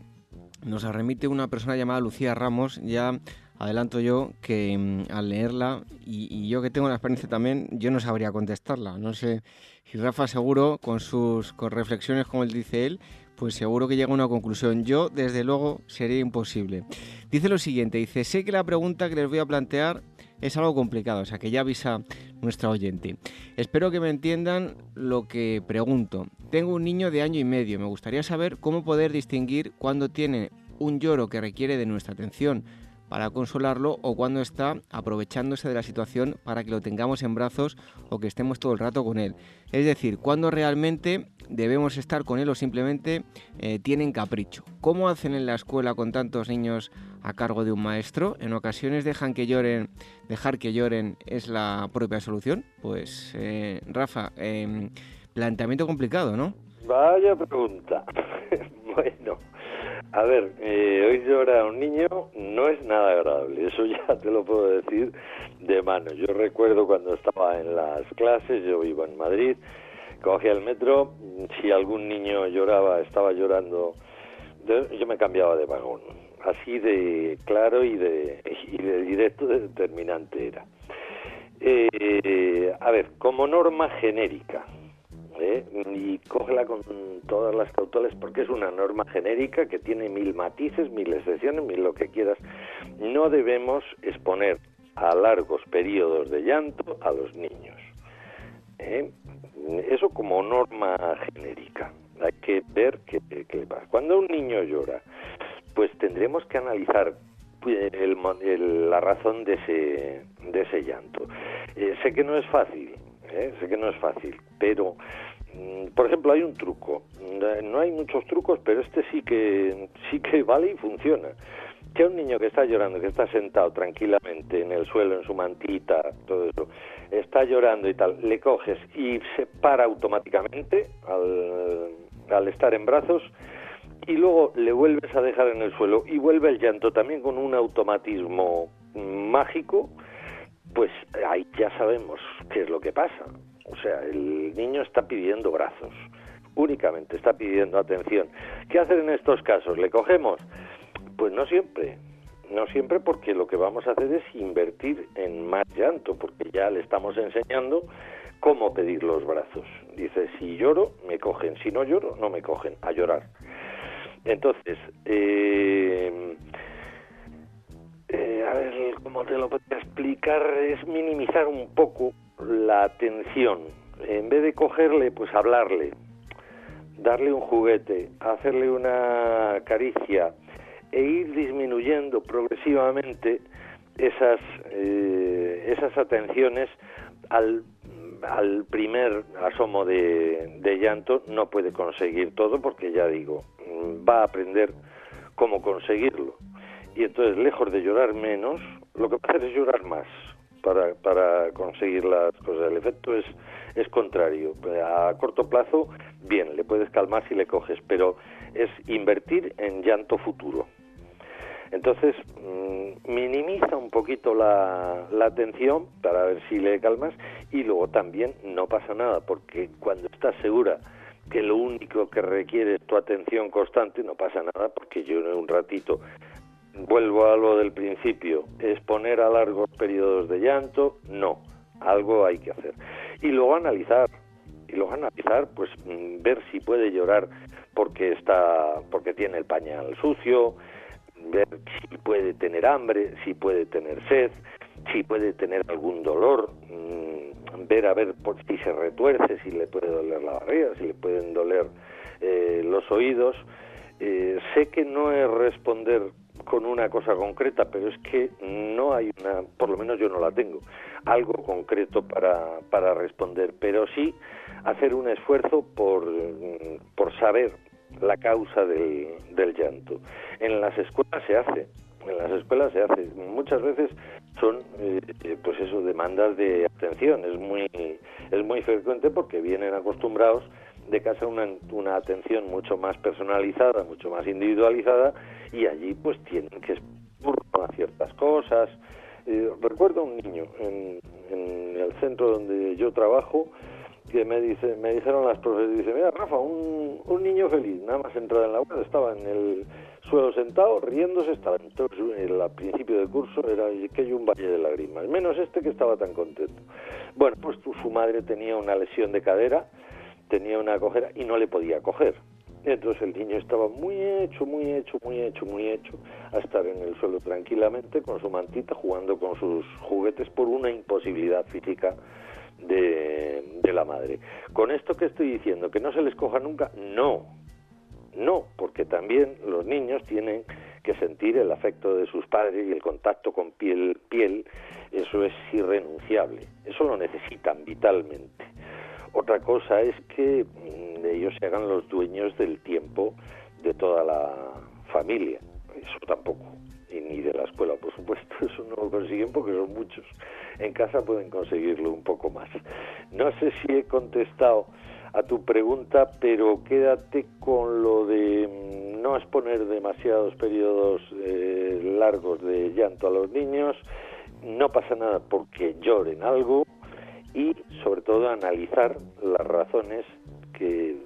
Nos remite una persona llamada Lucía Ramos. Ya adelanto yo que mm, al leerla, y, yo que tengo la experiencia también, yo no sabría contestarla. No sé si Rafa seguro, con sus con reflexiones como él dice él, pues seguro que llega a una conclusión. Yo, desde luego, sería imposible. Dice lo siguiente, dice, sé que la pregunta que les voy a plantear es algo complicado, o sea que ya avisa nuestra oyente. Espero que me entiendan lo que pregunto. Tengo un niño de año y medio, me gustaría saber cómo poder distinguir cuando tiene un lloro que requiere de nuestra atención para consolarlo o cuando está aprovechándose de la situación para que lo tengamos en brazos o que estemos todo el rato con él. Es decir, cuando realmente debemos estar con él o simplemente eh, tienen capricho. ¿Cómo hacen en la escuela con tantos niños a cargo de un maestro? En ocasiones dejan que lloren, dejar que lloren es la propia solución. Pues eh, Rafa, em, planteamiento complicado, ¿no? Vaya pregunta. [LAUGHS] bueno, a ver, eh, hoy llora un niño no es nada agradable, eso ya [LAUGHS] te lo puedo decir de mano. Yo recuerdo cuando estaba en las clases, yo vivo en Madrid, cogía el metro, si algún niño lloraba, estaba llorando, yo me cambiaba de vagón. Así de claro y de, y de directo, de determinante era. Eh, a ver, como norma genérica, ¿eh? y cógela con todas las cautelas porque es una norma genérica que tiene mil matices, mil excepciones, mil lo que quieras. No debemos exponer a largos periodos de llanto a los niños. ¿eh? Eso como norma genérica. Hay que ver qué, qué pasa. Cuando un niño llora, pues tendremos que analizar pues, la razón de ese, de ese llanto. Eh, sé que no es fácil, sé que no es fácil, pero Mm, por ejemplo, hay un truco. No hay muchos trucos, pero este sí que sí que [LAUGHS] vale y funciona. Que un niño que está llorando, que está sentado tranquilamente en el suelo, en su mantita, todo eso, está llorando y tal, le coges y se para automáticamente al, al estar en brazos y luego le vuelves a dejar en el suelo y vuelve el llanto también con un automatismo mágico, pues ahí ya sabemos qué es lo que pasa. O sea, el niño está pidiendo brazos, únicamente está pidiendo atención. ¿Qué hacer en estos casos? ¿Le cogemos? Pues no siempre, no siempre porque lo que vamos a hacer es invertir en más llanto, porque ya le estamos enseñando cómo pedir los brazos. Dice, si lloro, me cogen, si no lloro, no me cogen, a llorar. Entonces, eh, eh, a ver, ¿cómo te lo podría explicar? Es minimizar un poco la atención. En vez de cogerle, pues hablarle, darle un juguete, hacerle una caricia e ir disminuyendo progresivamente esas, eh, esas atenciones al, primer asomo de, de llanto no puede conseguir todo porque ya digo, va a aprender cómo conseguirlo. Y entonces, lejos de llorar menos, lo que va hacer es llorar más para, para conseguir las cosas. El efecto es, es contrario. A corto plazo, bien, le puedes calmar si le coges, pero es invertir en llanto futuro. Entonces, mm, minimiza un poquito la, la, atención para ver si le calmas y luego también no pasa nada, porque cuando estás segura que lo único que requiere es tu atención constante, no pasa nada, porque yo en un ratito vuelvo a lo del principio, exponer a largos periodos de llanto, no, algo hay que hacer. Y luego analizar, y luego analizar, pues mm, ver si puede llorar porque está, porque tiene el pañal sucio, ver si puede tener hambre, si puede tener sed, si puede tener algún dolor, mm, ver a ver por si se retuerce, si le puede doler la barriga, si le pueden doler eh, los oídos. Eh, sé que no es responder con una cosa concreta, pero es que no hay una, por lo menos yo no la tengo, algo concreto para, para responder, pero sí hacer un esfuerzo por, mm, por saber la causa del, del llanto. En las escuelas se hace, en las escuelas se hace. Muchas veces son, eh, pues eso, demandas de atención. Es muy, es muy frecuente porque vienen acostumbrados de casa una, una atención mucho más personalizada, mucho más individualizada y allí pues tienen que a ciertas cosas. Eh, recuerdo un niño en, en el centro donde yo trabajo que me dice me dijeron las profesores dice mira Rafa un, un niño feliz nada más entrar en la web estaba en el suelo sentado riéndose estaba entonces al principio del curso era que hay un valle de lágrimas menos este que estaba tan contento bueno pues su madre tenía una lesión de cadera tenía una cojera y no le podía coger. Entonces el niño estaba muy hecho, muy hecho, muy hecho, muy hecho a estar en el suelo tranquilamente con su mantita jugando con sus juguetes por una imposibilidad física de, la madre. Con esto que estoy diciendo, que no se les coja nunca, no, no, porque también los niños tienen que sentir el afecto de sus padres y el contacto con piel, piel, eso es irrenunciable, eso lo necesitan vitalmente. Otra cosa es que mm, ellos se hagan los dueños del tiempo de toda la familia, eso tampoco y ni de la escuela, por supuesto, [LAUGHS] eso no lo consiguen porque son muchos. En casa pueden conseguirlo un poco más. No sé si he contestado a tu pregunta, pero quédate con lo de mm, no exponer demasiados periodos eh, largos de llanto a los niños. No pasa nada porque lloren algo y sobre todo analizar las razones que,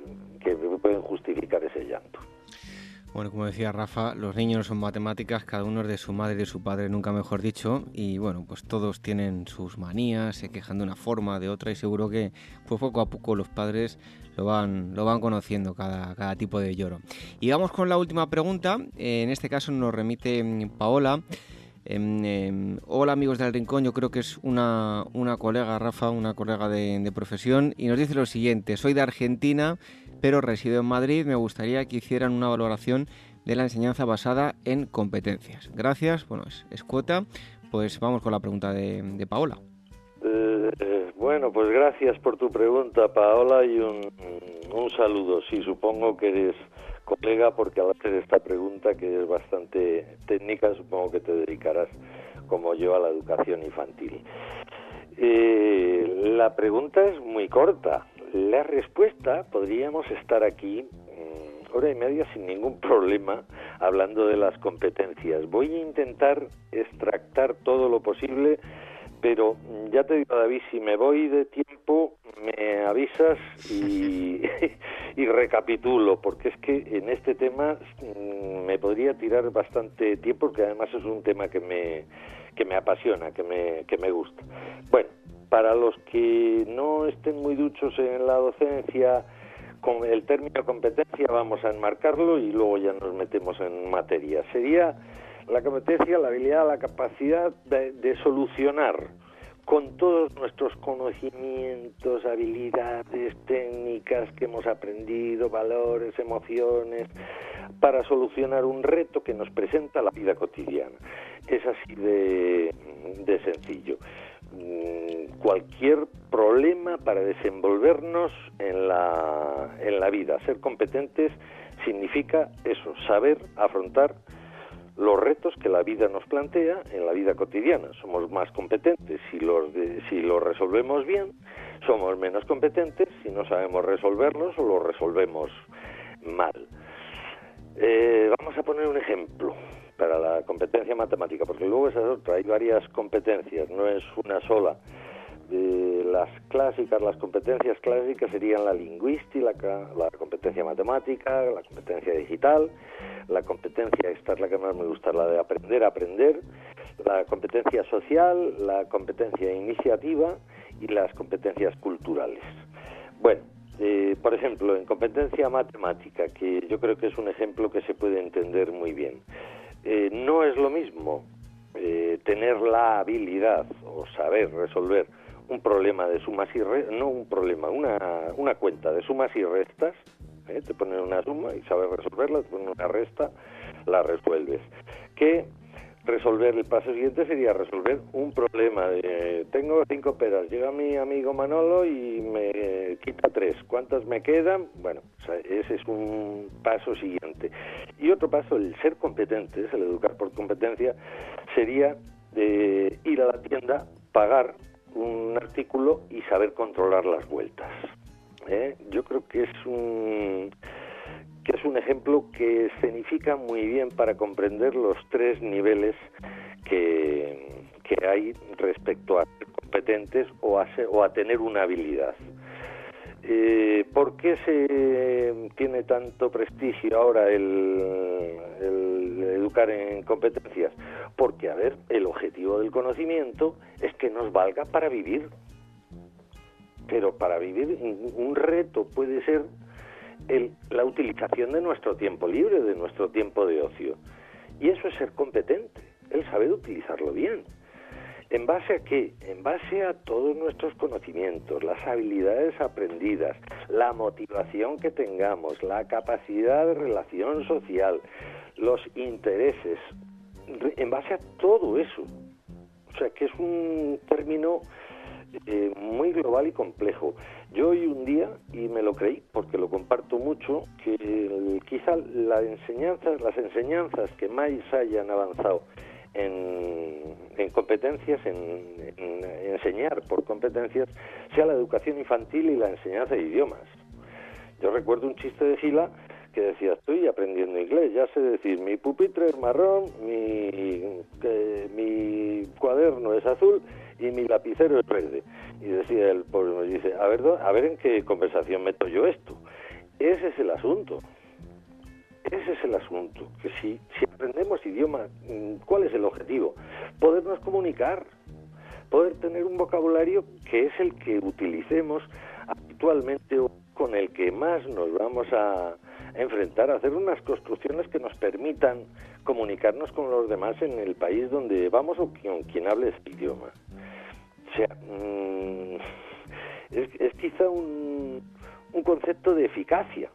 que pueden justificar ese llanto. Bueno, como decía Rafa, los niños son matemáticas, cada uno es de su madre y de su padre, nunca mejor dicho, y bueno, pues todos tienen sus manías, se quejan de una forma, de otra, y seguro que pues poco a poco los padres lo van, lo van conociendo cada, cada tipo de lloro. Y vamos con la última pregunta, en este caso nos remite mm, Paola. Em, em, hola amigos del Rincón, yo creo que es una, una colega, Rafa, una colega de, de profesión, y nos dice lo siguiente, soy de Argentina, pero resido en Madrid. Me gustaría que hicieran una valoración de la enseñanza basada en competencias. Gracias, bueno, es, cuota. Pues vamos con la pregunta de, Paola. Eh, bueno, pues gracias por tu pregunta, Paola, y un, un saludo. Sí, supongo que eres colega porque al hacer esta pregunta, que es bastante técnica, supongo que te dedicarás, como yo, a la educación infantil. Eh, la pregunta es muy corta. La respuesta, podríamos estar aquí mm, hora y media sin ningún [LAUGHS] problema hablando de las competencias. Voy a intentar extractar todo lo posible, pero ya te digo, David, si me voy de tiempo, me avisas [LAUGHS] y, recapitulo, porque es que en este tema mm, me podría tirar bastante tiempo, porque además es un tema que me, que me apasiona, que me, que me gusta. Bueno, para los que no estén muy duchos en la docencia, con el término competencia vamos a enmarcarlo y luego ya nos metemos en materia. Sería la competencia, la habilidad, la capacidad de, solucionar con todos nuestros conocimientos, habilidades, técnicas que hemos aprendido, valores, emociones, para solucionar un reto que nos presenta la vida cotidiana. Es así de, de sencillo. Mm, cualquier problema para desenvolvernos en la, en la vida. Ser competentes significa eso, saber afrontar los retos que la vida nos plantea en la vida cotidiana. Somos más competentes si los, si los resolvemos bien, somos menos competentes si no sabemos resolverlos o los resolvemos mal. Eh, vamos a poner un ejemplo para la competencia matemática, porque luego esa es otra, hay varias competencias, no es una sola. Eh, las clásicas, las competencias clásicas serían la lingüística, la, competencia matemática, la competencia digital, la competencia, esta es la que más me gusta, la de aprender a aprender, la competencia social, la competencia iniciativa y las competencias culturales. Bueno, eh, por ejemplo, en competencia matemática, que yo creo que es un ejemplo que se puede entender muy bien. Eh, no es lo mismo eh, tener la habilidad o saber resolver un problema de sumas y restas, no un problema, una, una cuenta de sumas y restas, ¿eh? te ponen una suma y sabes resolverla, te ponen una resta, la resuelves. Que resolver el paso siguiente sería resolver un problema de tengo cinco peras, llega mi amigo Manolo y me quita tres, ¿cuántas me quedan? Bueno, ese es un paso siguiente. Y otro paso, el ser competentes, el educar por competencia, sería de ir a la tienda, pagar un artículo y saber controlar las vueltas. ¿eh? Yo creo que es un que es un ejemplo que escenifica muy bien para comprender los tres niveles que, que hay respecto a ser competentes o a, o a tener una habilidad. Eh, ¿Por qué se tiene tanto prestigio ahora el, el, educar en competencias? Porque, a ver, el objetivo del conocimiento es que nos valga para vivir. Pero para vivir un reto puede ser el, la utilización de nuestro tiempo libre, de nuestro tiempo de ocio. Y eso es ser competente, el saber utilizarlo bien. ¿En base a qué? En base a todos nuestros conocimientos, las habilidades aprendidas, la motivación que tengamos, la capacidad de relación social, los intereses, en base a todo eso. O sea, que es un término eh, muy global y complejo. Yo hoy un día, y me lo creí porque lo comparto mucho, que quizá la enseñanza, las enseñanzas que más hayan avanzado en, competencias, en, enseñar por competencias, sea la educación infantil y la enseñanza de idiomas. Yo recuerdo un chiste de Gila que decía, estoy aprendiendo inglés, ya sé decir, mi pupitre es marrón, mi, mi cuaderno es azul y mi lapicero es verde. Y decía el pobre, me dice, a ver, a ver en qué conversación meto yo esto. Ese es el asunto. Ese es el asunto. Que si, si aprendemos idioma, mm, ¿cuál es el objetivo? Podernos comunicar, poder tener un vocabulario que es el que utilicemos actualmente o con el que más nos vamos a enfrentar, hacer unas construcciones que nos permitan comunicarnos con los demás en el país donde vamos o con quien hable este idioma. O sea, mm, es, quizá un, un concepto de eficacia,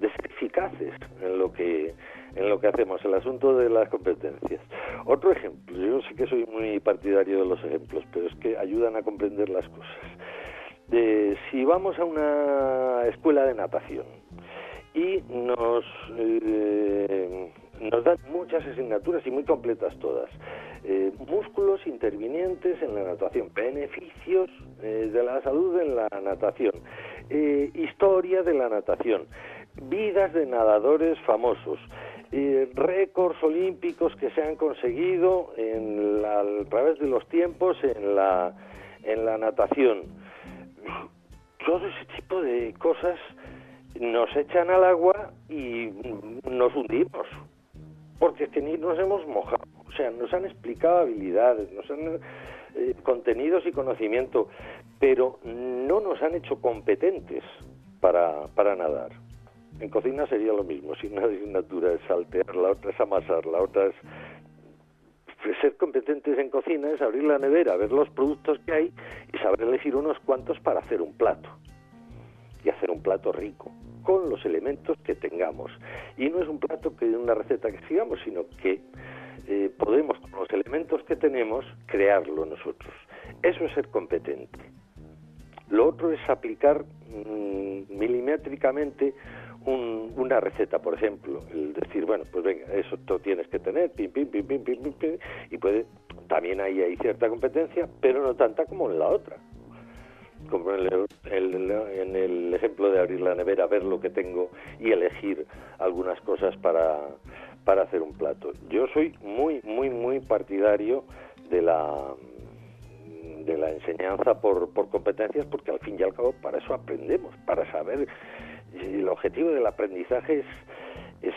de ser eficaces en lo que en lo que hacemos, el asunto de las competencias. Otro ejemplo, yo sé que soy muy partidario de los ejemplos, pero es que ayudan a comprender las cosas. De, si vamos a una escuela de natación y nos eh, nos dan muchas asignaturas y muy completas todas. Eh, músculos intervinientes en la natación, beneficios eh, de la salud en la natación, eh, historia de la natación, vidas de nadadores famosos, récords olímpicos que se han conseguido a través de los tiempos en la, en la natación. Todo ese tipo de cosas nos echan al agua y nos hundimos porque es que ni nos hemos mojado. O sea, nos han explicado habilidades, nos han eh, contenidos y conocimiento, pero no nos han hecho competentes para, para nadar. En cocina sería lo mismo, si una asignatura es saltear, la otra es amasar, la otra es ser competentes en cocina es abrir la nevera, ver los productos que hay y saber elegir unos cuantos para hacer un plato. Y hacer un plato rico, con los elementos que tengamos. Y no es un plato que una receta que sigamos, sino que eh, podemos, con los elementos que tenemos, crearlo nosotros. Eso es ser competente. Lo otro es aplicar mm, milimétricamente una receta, por ejemplo, el decir, bueno, pues venga, eso tú tienes que tener, pim, pim, pim, pim, pim, pim, y puede, también ahí hay cierta competencia, pero no tanta como en la otra. Como en el, en el ejemplo de abrir la nevera, ver lo que tengo y elegir algunas cosas para, para hacer un plato. Yo soy muy, muy, muy partidario de la de la enseñanza por, por competencias porque al fin y al cabo para eso aprendemos, para saber el objetivo del aprendizaje es,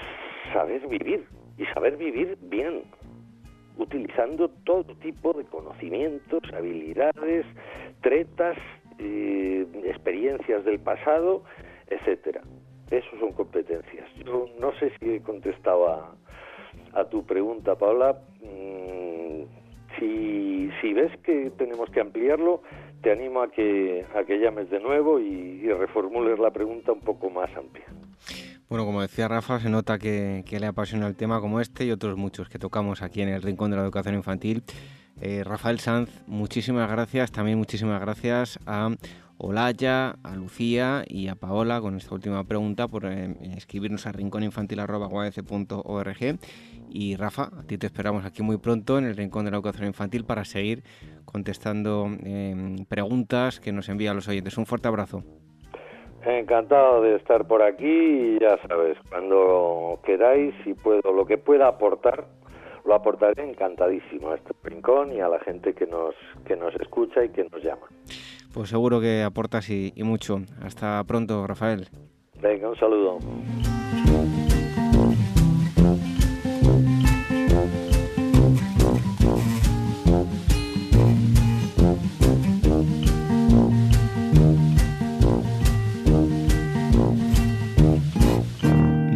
saber vivir y saber vivir bien, utilizando todo tipo de conocimientos, habilidades, tretas, eh, experiencias del pasado, etcétera. Eso son competencias. Yo no sé si he contestado a, tu pregunta, Paula. Mm, si, si ves que tenemos que ampliarlo, te animo a que, a que llames de nuevo y, reformules la pregunta un poco más amplia. Bueno, como decía Rafa, se nota que, le apasiona el tema como este y otros muchos que tocamos aquí en el Rincón de la Educación Infantil. Eh, Rafael Sanz, muchísimas gracias. También muchísimas gracias a Olaya, a Lucía y a Paola con esta última pregunta por eh, escribirnos a rincóninfantil.org. Y Rafa, a ti te esperamos aquí muy pronto en el Rincón de la Educación Infantil para seguir contestando em, preguntas que nos envían los oyentes. Un fuerte abrazo. Encantado de estar por aquí y ya sabes, cuando queráis y puedo, lo que pueda aportar, lo aportaré encantadísimo a este rincón y a la gente que nos, que nos escucha y que nos llama. Pues seguro que aportas y mucho. Hasta pronto, Rafael. Venga, un saludo.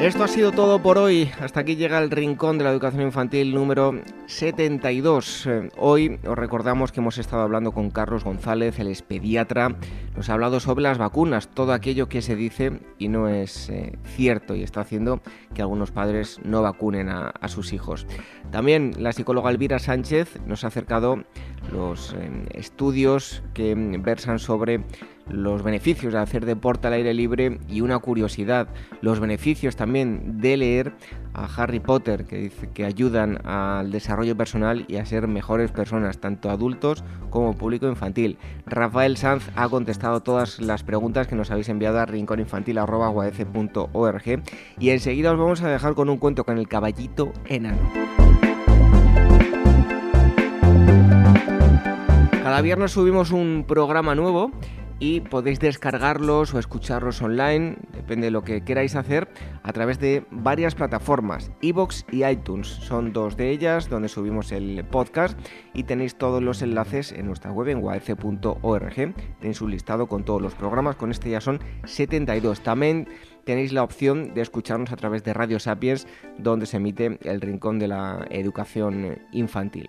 Esto ha sido todo por hoy. Hasta aquí llega el Rincón de la Educación Infantil número 72. Eh, hoy os recordamos que hemos estado hablando con Carlos González, el expediatra. Nos ha hablado sobre las vacunas, todo aquello que se dice y no es eh, cierto y está haciendo que algunos padres no vacunen a, sus hijos. También la psicóloga Elvira Sánchez nos ha acercado los eh, estudios que versan sobre los beneficios de hacer deporte al aire libre y una curiosidad, los beneficios también de leer a Harry Potter, que dice que ayudan al desarrollo personal y a ser mejores personas, tanto adultos como público infantil. Rafael Sanz ha contestado todas las preguntas que nos habéis enviado a rincóninfantil.org y enseguida os vamos a dejar con un cuento con el caballito enano. Cada viernes subimos un programa nuevo y podéis descargarlos o escucharlos online, depende de lo que queráis hacer, a través de varias plataformas, iBox y iTunes. Son dos de ellas donde subimos el podcast y tenéis todos los enlaces en nuestra web en uaf.org. Tenéis un listado con todos los programas, con este ya son 72. También tenéis la opción de escucharnos a través de Radio Sapiens, donde se emite el Rincón de la Educación Infantil.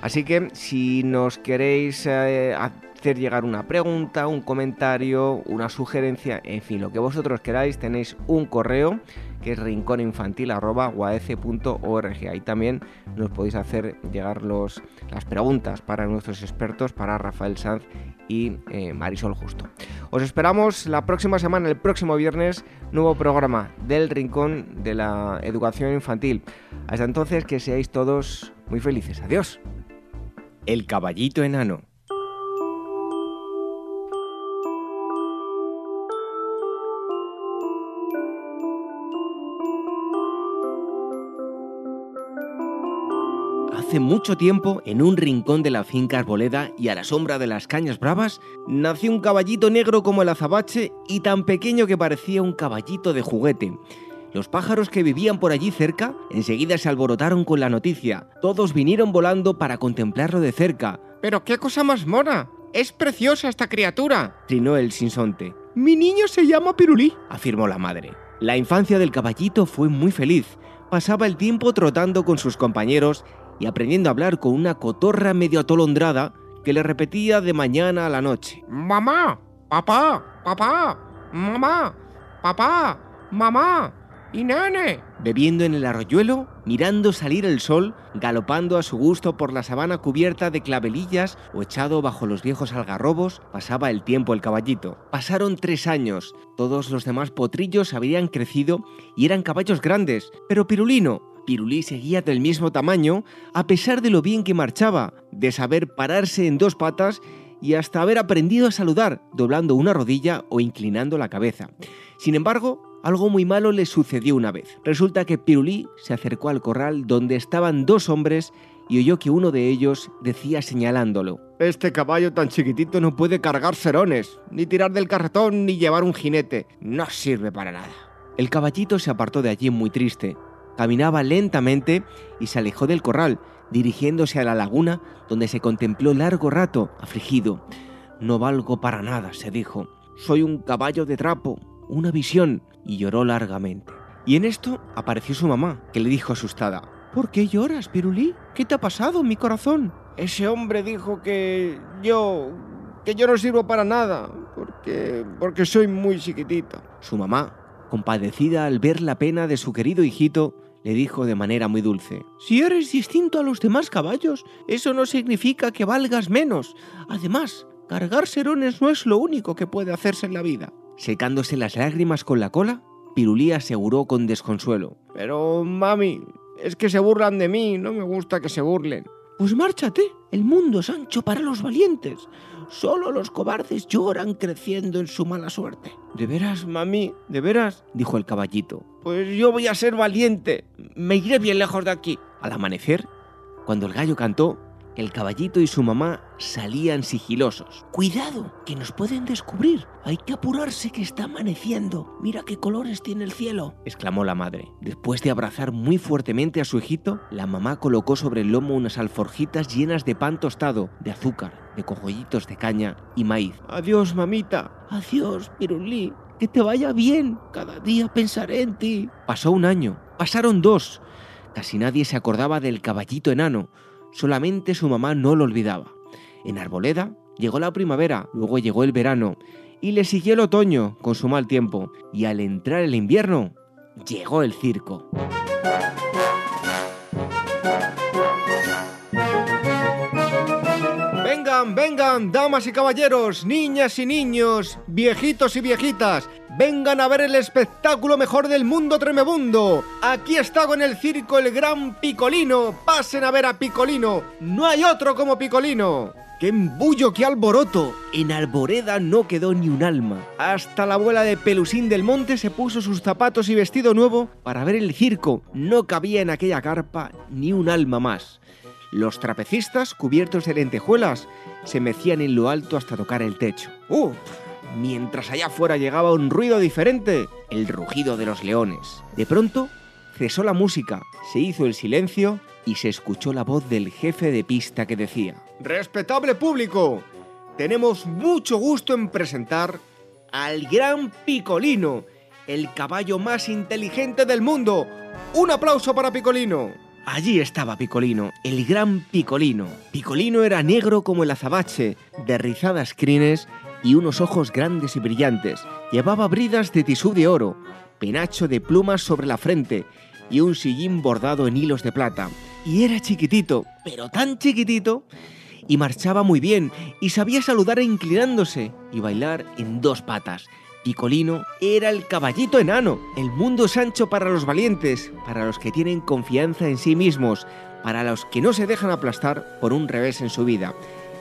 Así que si nos queréis, eh, hacer llegar una pregunta, un comentario, una sugerencia, en fin, lo que vosotros queráis, tenéis un correo que es rincóninfantil.org. Ahí también nos podéis hacer llegar los, las preguntas para nuestros expertos, para Rafael Sanz y eh, Marisol Justo. Os esperamos la próxima semana, el próximo viernes, nuevo programa del Rincón de la Educación Infantil. Hasta entonces, que seáis todos muy felices. Adiós. El caballito enano. Hace mucho tiempo, en un rincón de la finca Arboleda y a la sombra de las cañas bravas, nació un caballito negro como el azabache y tan pequeño que parecía un caballito de juguete. Los pájaros que vivían por allí cerca enseguida se alborotaron con la noticia. Todos vinieron volando para contemplarlo de cerca. ¡Pero qué cosa más mona! ¡Es preciosa esta criatura! trinó el sinsonte. Mi niño se llama Pirulí, afirmó la madre. La infancia del caballito fue muy feliz. Pasaba el tiempo trotando con sus compañeros y aprendiendo a hablar con una cotorra medio atolondrada que le repetía de mañana a la noche. Mamá, papá, papá, mamá, papá, mamá y nene. Bebiendo en el arroyuelo, mirando salir el sol, galopando a su gusto por la sabana cubierta de clavelillas o echado bajo los viejos algarrobos, pasaba el tiempo el caballito. Pasaron tres años. Todos los demás potrillos habían crecido y eran caballos grandes, pero Pirulino, Pirulí seguía del mismo tamaño a pesar de lo bien que marchaba, de saber pararse en dos patas y hasta haber aprendido a saludar, doblando una rodilla o inclinando la cabeza. Sin embargo, algo muy malo le sucedió una vez. Resulta que Pirulí se acercó al corral donde estaban dos hombres y oyó que uno de ellos decía señalándolo. Este caballo tan chiquitito no puede cargar serones, ni tirar del carretón, ni llevar un jinete. No sirve para nada. El caballito se apartó de allí muy triste, Caminaba lentamente y se alejó del corral, dirigiéndose a la laguna, donde se contempló largo rato, afligido. No valgo para nada, se dijo. Soy un caballo de trapo, una visión, y lloró largamente. Y en esto apareció su mamá, que le dijo asustada. ¿Por qué lloras, Pirulí? ¿Qué te ha pasado, mi corazón? Ese hombre dijo que yo... que yo no sirvo para nada, porque... porque soy muy chiquitito. Su mamá, compadecida al ver la pena de su querido hijito, le dijo de manera muy dulce. Si eres distinto a los demás caballos, eso no significa que valgas menos. Además, cargar serones no es lo único que puede hacerse en la vida. Secándose las lágrimas con la cola, Pirulí aseguró con desconsuelo. Pero, mami, es que se burlan de mí, no me gusta que se burlen. Pues márchate, el mundo es ancho para los valientes. Solo los cobardes lloran creciendo en su mala suerte. ¿De veras, mami? ¿De veras? dijo el caballito. Pues yo voy a ser valiente. Me iré bien lejos de aquí. Al amanecer, cuando el gallo cantó, el caballito y su mamá salían sigilosos. Cuidado, que nos pueden descubrir. Hay que apurarse que está amaneciendo. Mira qué colores tiene el cielo, exclamó la madre. Después de abrazar muy fuertemente a su hijito, la mamá colocó sobre el lomo unas alforjitas llenas de pan tostado, de azúcar, de cogollitos de caña y maíz. Adiós, mamita. Adiós, Pirulí. Que te vaya bien. Cada día pensaré en ti. Pasó un año. Pasaron dos. Casi nadie se acordaba del caballito enano solamente su mamá no lo olvidaba. En Arboleda llegó la primavera, luego llegó el verano, y le siguió el otoño con su mal tiempo, y al entrar el invierno, llegó el circo. Vengan, damas y caballeros, niñas y niños, viejitos y viejitas, vengan a ver el espectáculo mejor del mundo tremebundo. Aquí está con el circo el gran Picolino, pasen a ver a Picolino, no hay otro como Picolino. ¡Qué embullo, qué alboroto! En Arboreda no quedó ni un alma. Hasta la abuela de Pelusín del Monte se puso sus zapatos y vestido nuevo para ver el circo. No cabía en aquella carpa ni un alma más. Los trapecistas, cubiertos de lentejuelas, se mecían en lo alto hasta tocar el techo. ¡Uf! Mientras allá afuera llegaba un ruido diferente, el rugido de los leones. De pronto, cesó la música, se hizo el silencio y se escuchó la voz del jefe de pista que decía, Respetable público, tenemos mucho gusto en presentar al gran Picolino, el caballo más inteligente del mundo. Un aplauso para Picolino. Allí estaba Picolino, el gran Picolino. Picolino era negro como el azabache, de rizadas crines y unos ojos grandes y brillantes. Llevaba bridas de tisú de oro, penacho de plumas sobre la frente y un sillín bordado en hilos de plata. Y era chiquitito, pero tan chiquitito, y marchaba muy bien, y sabía saludar inclinándose y bailar en dos patas. Picolino era el caballito enano. El mundo es ancho para los valientes, para los que tienen confianza en sí mismos, para los que no se dejan aplastar por un revés en su vida.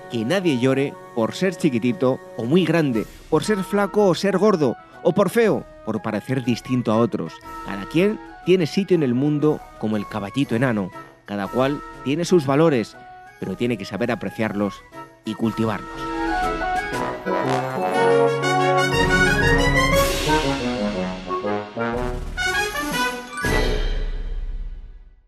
Que nadie llore por ser chiquitito o muy grande, por ser flaco o ser gordo, o por feo, por parecer distinto a otros. Cada quien tiene sitio en el mundo como el caballito enano. Cada cual tiene sus valores, pero tiene que saber apreciarlos y cultivarlos.